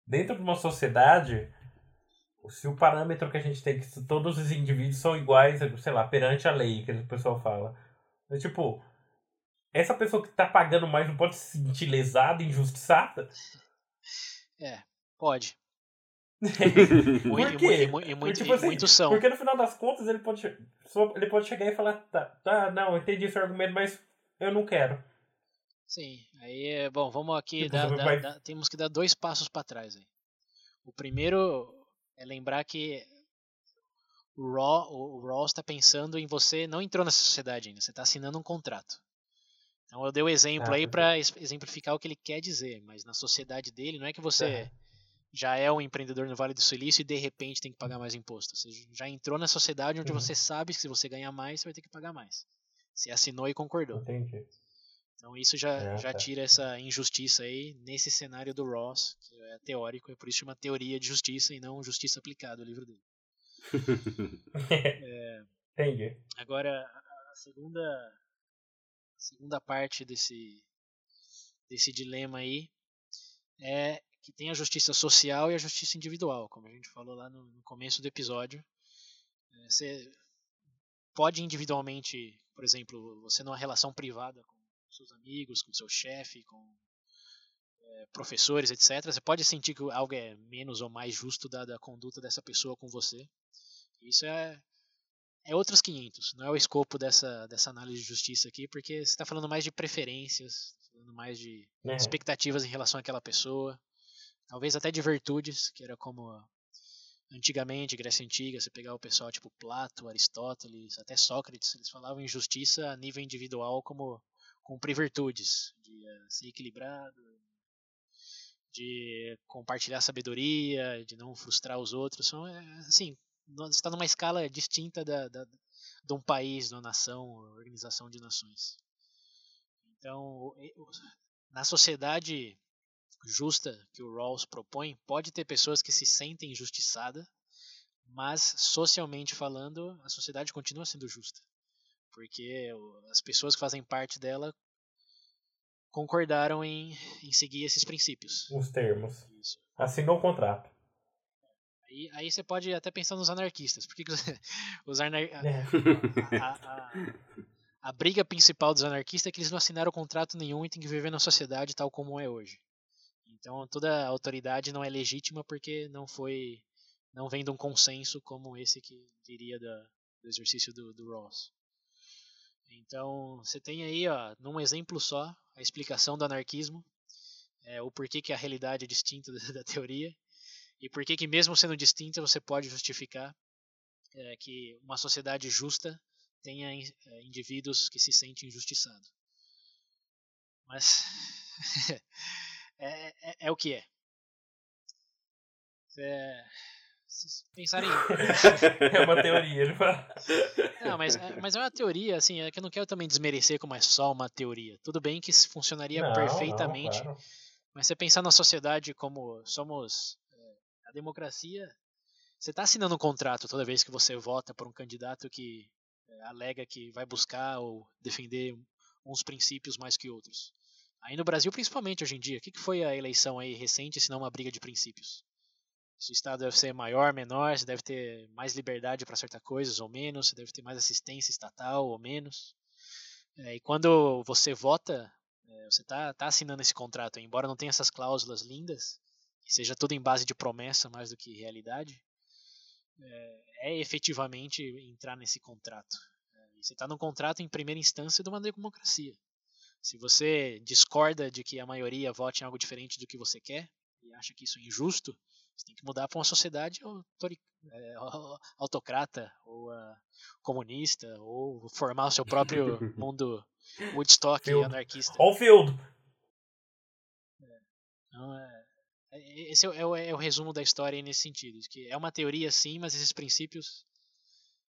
S3: dentro de uma sociedade, se o parâmetro que a gente tem que todos os indivíduos são iguais, sei lá, perante a lei, que o pessoal fala. É tipo, essa pessoa que tá pagando mais não pode se sentir lesada, injustiçada?
S2: É, pode. [LAUGHS]
S3: Por quê? E, muito,
S2: muito, tipo assim, muitos são.
S3: Porque no final das contas ele pode, ele pode chegar e falar: tá, tá não, entendi seu argumento, mas eu não quero.
S2: Sim, aí, bom, vamos aqui, tipo, dar, vai... dar, temos que dar dois passos para trás. Aí. O primeiro é lembrar que o Raw, o Raw está pensando em você, não entrou nessa sociedade ainda, você está assinando um contrato. Então eu dei o um exemplo ah, aí para exemplificar o que ele quer dizer, mas na sociedade dele não é que você já é um empreendedor no Vale do Silício e de repente tem que pagar mais imposto. Você já entrou na sociedade onde uhum. você sabe que se você ganhar mais, você vai ter que pagar mais. Você assinou e concordou.
S3: Entendi.
S2: Então isso já, é, já tá. tira essa injustiça aí nesse cenário do Ross, que é teórico, é por isso chama teoria de justiça e não justiça aplicada, o livro dele. [LAUGHS]
S3: é, Entendi.
S2: Agora, a segunda, a segunda parte desse, desse dilema aí é que tem a justiça social e a justiça individual, como a gente falou lá no, no começo do episódio. É, você pode individualmente, por exemplo, você numa relação privada com seus amigos, com seu chefe, com é, professores, etc. Você pode sentir que algo é menos ou mais justo dada a conduta dessa pessoa com você. Isso é, é outros 500, não é o escopo dessa, dessa análise de justiça aqui, porque você está falando mais de preferências, falando mais de é. expectativas em relação àquela pessoa talvez até de virtudes, que era como antigamente, Grécia Antiga, você pegar o pessoal tipo Plato, Aristóteles, até Sócrates, eles falavam em justiça a nível individual como cumprir virtudes, de uh, ser equilibrado, de compartilhar sabedoria, de não frustrar os outros. São, é, assim, está numa escala distinta da, da, de um país, de uma nação, organização de nações. Então, na sociedade justa que o Rawls propõe, pode ter pessoas que se sentem injustiçadas, mas socialmente falando, a sociedade continua sendo justa. Porque as pessoas que fazem parte dela concordaram em, em seguir esses princípios.
S3: Os termos. Isso. Assinou o contrato.
S2: Aí, aí você pode até pensar nos anarquistas. Porque os [LAUGHS] anar... É. A, a, a, a, briga principal dos anarquistas é que eles não assinaram contrato nenhum e têm que viver na sociedade tal como é hoje. Então toda autoridade não é legítima porque não foi, não vem de um consenso como esse que diria da, do exercício do, do Ross. Então você tem aí, ó, num exemplo só, a explicação do anarquismo, é, o porquê que a realidade é distinta [LAUGHS] da, teoria e por que mesmo sendo distinta você pode justificar é, que uma sociedade justa tenha é, indivíduos que se sentem injustiçados. Mas [LAUGHS] é, é, é o que é. Se pensarem. [LAUGHS]
S3: é uma teoria, ele fala.
S2: Não, mas, é, mas é uma teoria, assim, é que eu não quero também desmerecer como é só uma teoria. Tudo bem que funcionaria não, perfeitamente, não, claro. mas você pensar na sociedade como somos é, a democracia, você está assinando um contrato toda vez que você vota por um candidato que é, alega que vai buscar ou defender uns princípios mais que outros. Aí no Brasil, principalmente hoje em dia, o que, foi a eleição aí recente, se não uma briga de princípios? Se o Estado deve ser maior, menor, se deve ter mais liberdade para certas coisas ou menos, se deve ter mais assistência estatal ou menos. É, e quando você vota, é, você está tá assinando esse contrato, embora não tenha essas cláusulas lindas, que seja tudo em base de promessa mais do que realidade, é, é efetivamente entrar nesse contrato. É, você está num contrato em primeira instância de uma democracia. Se você discorda de que a maioria vote em algo diferente do que você quer e acha que isso é injusto, você tem que mudar para uma sociedade é, [LAUGHS] autocrata ou uh, comunista ou formar o seu próprio [LAUGHS] mundo Woodstock Field. anarquista.
S3: Field.
S2: É, então, é, esse é o, é o, resumo da história nesse sentido, que é uma teoria sim, mas esses princípios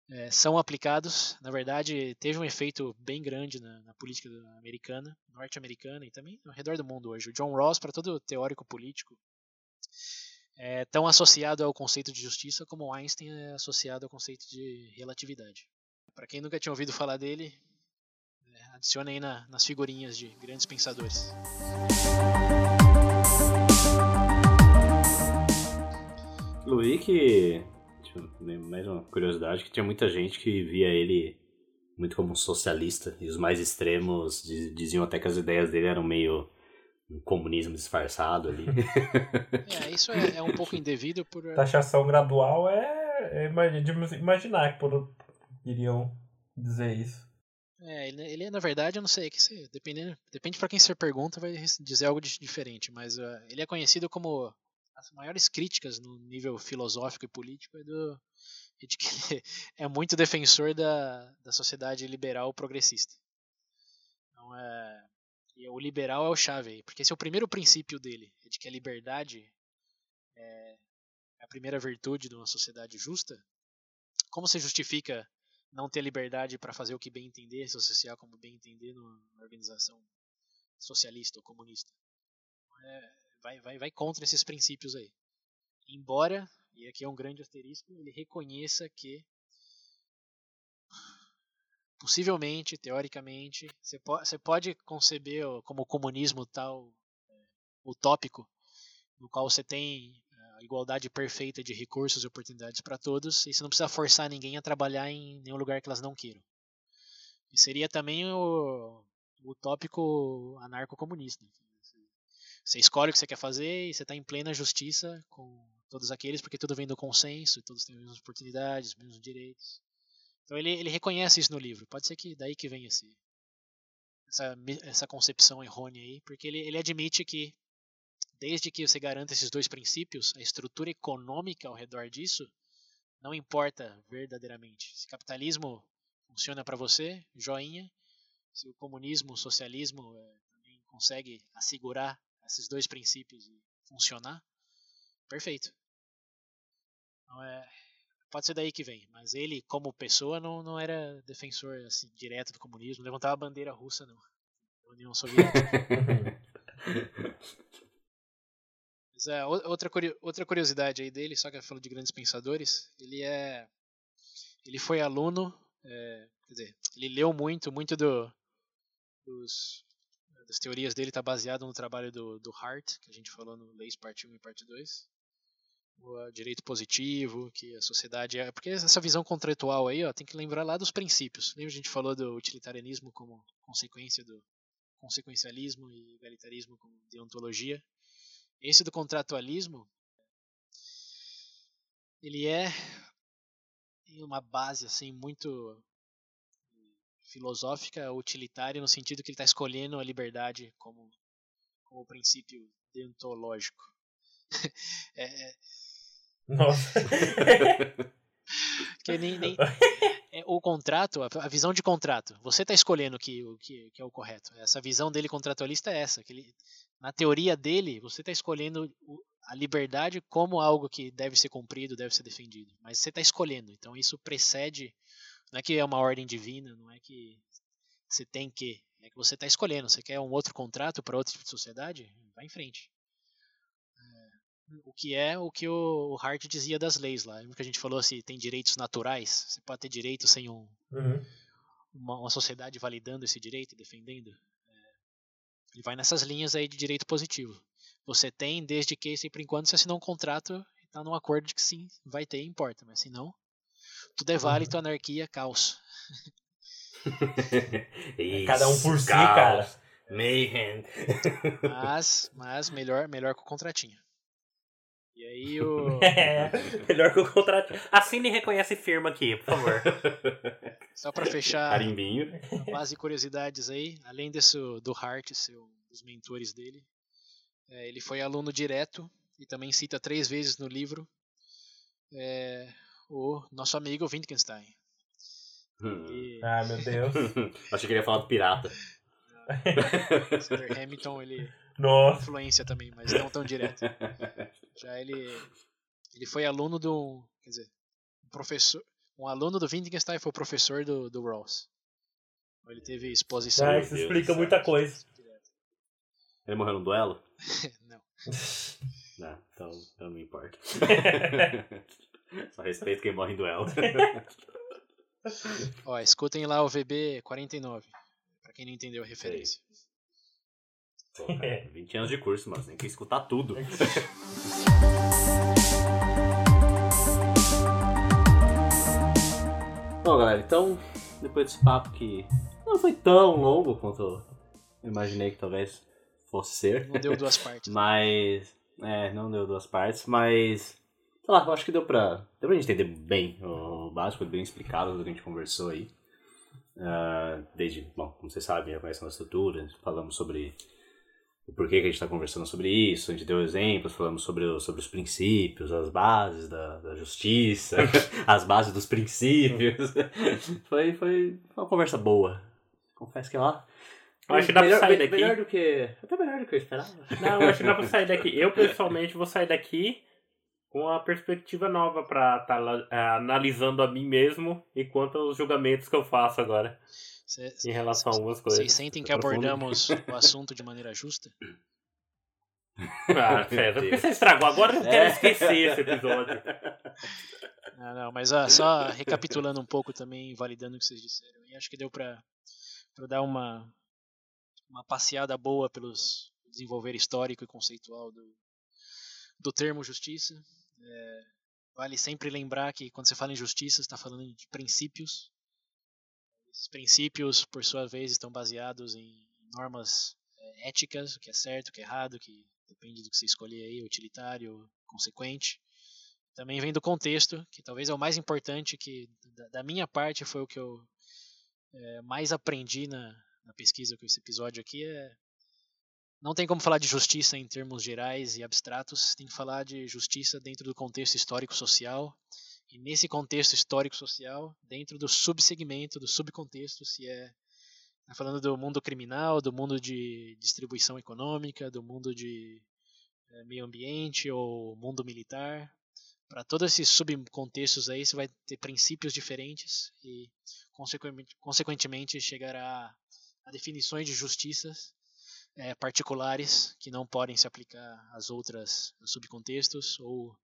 S2: é, são aplicados. Na verdade, teve um efeito bem grande na, na política americana, norte-americana e também ao redor do mundo hoje. O John Ross, para todo teórico político, é tão associado ao conceito de justiça como Einstein é associado ao conceito de relatividade. Para quem nunca tinha ouvido falar dele, é, adicione aí na, nas figurinhas de grandes pensadores.
S1: Luí que mais uma curiosidade que tinha muita gente que via ele muito como um socialista e os mais extremos diziam até que as ideias dele eram meio um comunismo disfarçado ali. [LAUGHS]
S2: É, isso é, é, um pouco indevido por.
S3: Eh, Taxação gradual é, é de imaginar que por, iriam dizer isso.
S2: É, ele, ele na verdade, eu não sei, que se, dependendo, depende para quem você pergunta, vai dizer algo de, diferente, mas uh, ele é conhecido como as maiores críticas no nível filosófico e político é do é de que ele [LAUGHS] é muito defensor da, da sociedade liberal progressista. Então, é, e o liberal é o chave aí, porque esse é o primeiro princípio dele, é de que a liberdade é a primeira virtude de uma sociedade justa. Como se justifica não ter liberdade para fazer o que bem entender, se associar como bem entender numa organização socialista ou comunista? É, vai, vai, vai contra esses princípios aí. Embora, e aqui é um grande asterisco, ele reconheça que possivelmente, teoricamente, você pode, você pode conceber como comunismo tal é, utópico, no qual você tem a igualdade perfeita de recursos e oportunidades para todos, e você não precisa forçar ninguém a trabalhar em nenhum lugar que elas não queiram. E seria também o, o utópico anarco-comunista. Você escolhe o que você quer fazer e você está em plena justiça com todos aqueles, porque tudo vem do consenso, todos têm as mesmas oportunidades, os mesmos direitos. Então ele, ele reconhece isso no livro. Pode ser que daí que venha esse, essa, essa concepção errônea aí, porque ele, ele admite que desde que você garanta esses dois princípios, a estrutura econômica ao redor disso não importa verdadeiramente. Se capitalismo funciona para você, joinha. Se o comunismo, o socialismo é, também consegue assegurar esses dois princípios e funcionar, perfeito. Então, é, Pode ser daí que vem, mas ele, como pessoa, não, não era defensor assim, direto do comunismo, não levantava a bandeira russa, não. União Soviética. [LAUGHS] mas, é, outra, outra curiosidade aí dele, só que falou de grandes pensadores, ele é. Ele foi aluno, é, quer dizer, ele leu muito, muito do, dos, das teorias dele está baseado no trabalho do, do Hart, que a gente falou no Leis Parte 1 e Parte 2 o direito positivo, que a sociedade é. Porque essa visão contratual aí, ó, tem que lembrar lá dos princípios. Lembra a gente falou do utilitarianismo como consequência do consequencialismo e egalitarismo como deontologia. Esse do contratualismo, ele é tem uma base assim muito filosófica, utilitária no sentido que ele está escolhendo a liberdade como como princípio deontológico. [LAUGHS] é,
S3: nossa. [LAUGHS]
S2: que nem, nem é, o contrato, a visão de contrato. Você está escolhendo que, o que, que, é o correto. Essa visão dele contratualista é essa. Que ele, na teoria dele, você está escolhendo a liberdade como algo que deve ser cumprido, deve ser defendido. Mas você está escolhendo. Então isso precede. Não é que é uma ordem divina, não é que você tem que. É que você está escolhendo. Você quer um outro contrato para outra tipo de sociedade? Vai em frente o que é o que o Hart dizia das leis lá. Lembra que a gente falou se tem direitos naturais? Você pode ter direito sem um, uhum. uma, uma, sociedade validando esse direito e defendendo? É, ele vai nessas linhas aí de direito positivo. Você tem desde que, sempre enquanto, você assinou um contrato e está num acordo de que sim, vai ter e importa. Mas se não, tudo é válido, uhum. anarquia, caos.
S3: Isso, [LAUGHS] Cada um por si, cara.
S1: Mayhem.
S2: mas, mas melhor, melhor com o contratinho. E aí o.
S3: É, [LAUGHS] melhor que o contrato. Assine e reconhece firma aqui, por favor. [LAUGHS]
S2: Só pra fechar
S1: Carimbinho.
S2: a base de curiosidades aí, além desse do Hart, ser um dos mentores dele, é, ele foi aluno direto e também cita três vezes no livro é, o nosso amigo Wittgenstein.
S1: Hum.
S2: E
S3: Ai, meu Deus. [LAUGHS]
S1: Achei que ele ia falar do pirata.
S2: o Sir Hamilton ele
S3: Nossa.
S2: influência também, mas não tão direto. [LAUGHS] Já ele ele foi aluno do, quer dizer, um professor, um aluno do Wittgenstein foi professor do, do Rawls. Então, Ele teve exposição.
S3: Ah, isso
S1: Deus
S3: explica muita coisa.
S1: Ele morreu num duelo? [LAUGHS]
S2: Não.
S1: Não, [LAUGHS] então, então não me importa. Só respeito quem morre em duelo.
S2: Ó, escutem lá o VB 49, pra quem não entendeu a referência.
S1: Pô, cara, [LAUGHS] 20 anos de curso, mas tem que escutar tudo. [LAUGHS] Bom, galera, então, depois desse papo que não foi tão longo quanto eu imaginei que talvez fosse ser.
S2: Não deu duas [LAUGHS] partes.
S1: Mas. É, não deu duas partes, mas. Sei lá, eu acho que deu pra. Deu pra gente entender bem o básico, bem explicado do que a gente conversou aí. Ah, desde, bom, como vocês sabem, já conhecem a nossa estrutura, falamos sobre o porquê que a gente está conversando sobre isso, a gente deu exemplos, falamos sobre, o- sobre os princípios, as bases da, da justiça, [LAUGHS] as bases dos princípios. [LAUGHS] foi, foi uma conversa boa. Confesso que lá.
S3: Eu acho que dá pra
S1: melhor,
S3: sair
S1: me-
S3: daqui.
S1: Melhor do que. Até melhor do que eu esperava.
S3: Não, eu acho que dá pra sair daqui. Eu, pessoalmente, vou sair daqui com uma perspectiva nova pra estar analisando a mim mesmo e quanto aos julgamentos que eu faço agora
S2: Cê-
S3: em relação a algumas
S2: Vocês
S3: coisas.
S2: sentem que
S1: Profundo.
S2: abordamos o assunto de maneira justa? [LAUGHS]
S3: Ah, César, por que você estragou? Agora eu quero esquecer esse episódio. [LAUGHS]
S2: Não, não, mas ó, só recapitulando um pouco também, validando o que vocês disseram. E acho que deu pra, pra dar uma, uma passeada boa pelos desenvolver histórico e conceitual do, do termo justiça. É, vale sempre lembrar que quando você fala em justiça, você está falando de princípios. Esses princípios, por sua vez, estão baseados em normas é, éticas, o que é certo, o que é errado, o que depende do que você escolher aí, utilitário, consequente. Também vem do contexto, que talvez é o mais importante, que da, da minha parte foi o que eu é, mais aprendi na, na pesquisa com esse episódio aqui, é não tem como falar de justiça em termos gerais e abstratos, tem que falar de justiça dentro do contexto histórico-social, e nesse contexto histórico-social, dentro do subsegmento, do subcontexto, se é tá falando do mundo criminal, do mundo de distribuição econômica, do mundo de é, meio ambiente ou mundo militar, para todos esses subcontextos aí, você vai ter princípios diferentes e, consequentemente, chegará a definições de justiças é, particulares que não podem se aplicar às outras subcontextos ou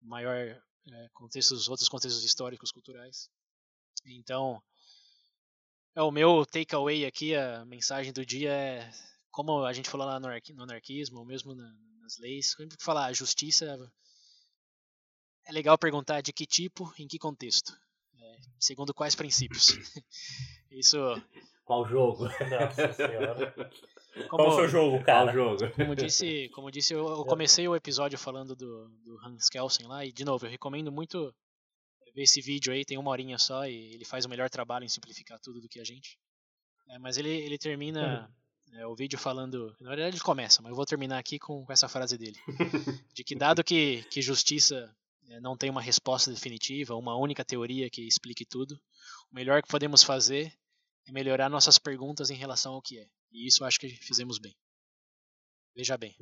S2: maior é, contextos, outros contextos históricos, culturais. Então, é o meu takeaway aqui, a mensagem do dia é como a gente falou lá no, no anarquismo, ou mesmo na, nas leis, sempre que falar justiça é legal perguntar de que tipo, em que contexto, é, segundo quais princípios. [LAUGHS] Isso,
S1: Qual jogo?
S3: Nossa senhora. [LAUGHS]
S2: como,
S3: Qual o seu jogo, cara?
S1: Qual jogo?
S2: como disse, como disse, eu, eu comecei o episódio falando do, do Hans Kelsen lá, e de novo, eu recomendo muito ver esse vídeo aí, tem uma horinha só, e ele faz o melhor trabalho em simplificar tudo do que a gente. É, mas ele, ele termina é, o vídeo falando, na verdade ele começa, mas eu vou terminar aqui com, com essa frase dele, de que dado que, que justiça é, não tem uma resposta definitiva, uma única teoria que explique tudo, o melhor que podemos fazer é melhorar nossas perguntas em relação ao que é. E isso acho que fizemos bem. Veja bem.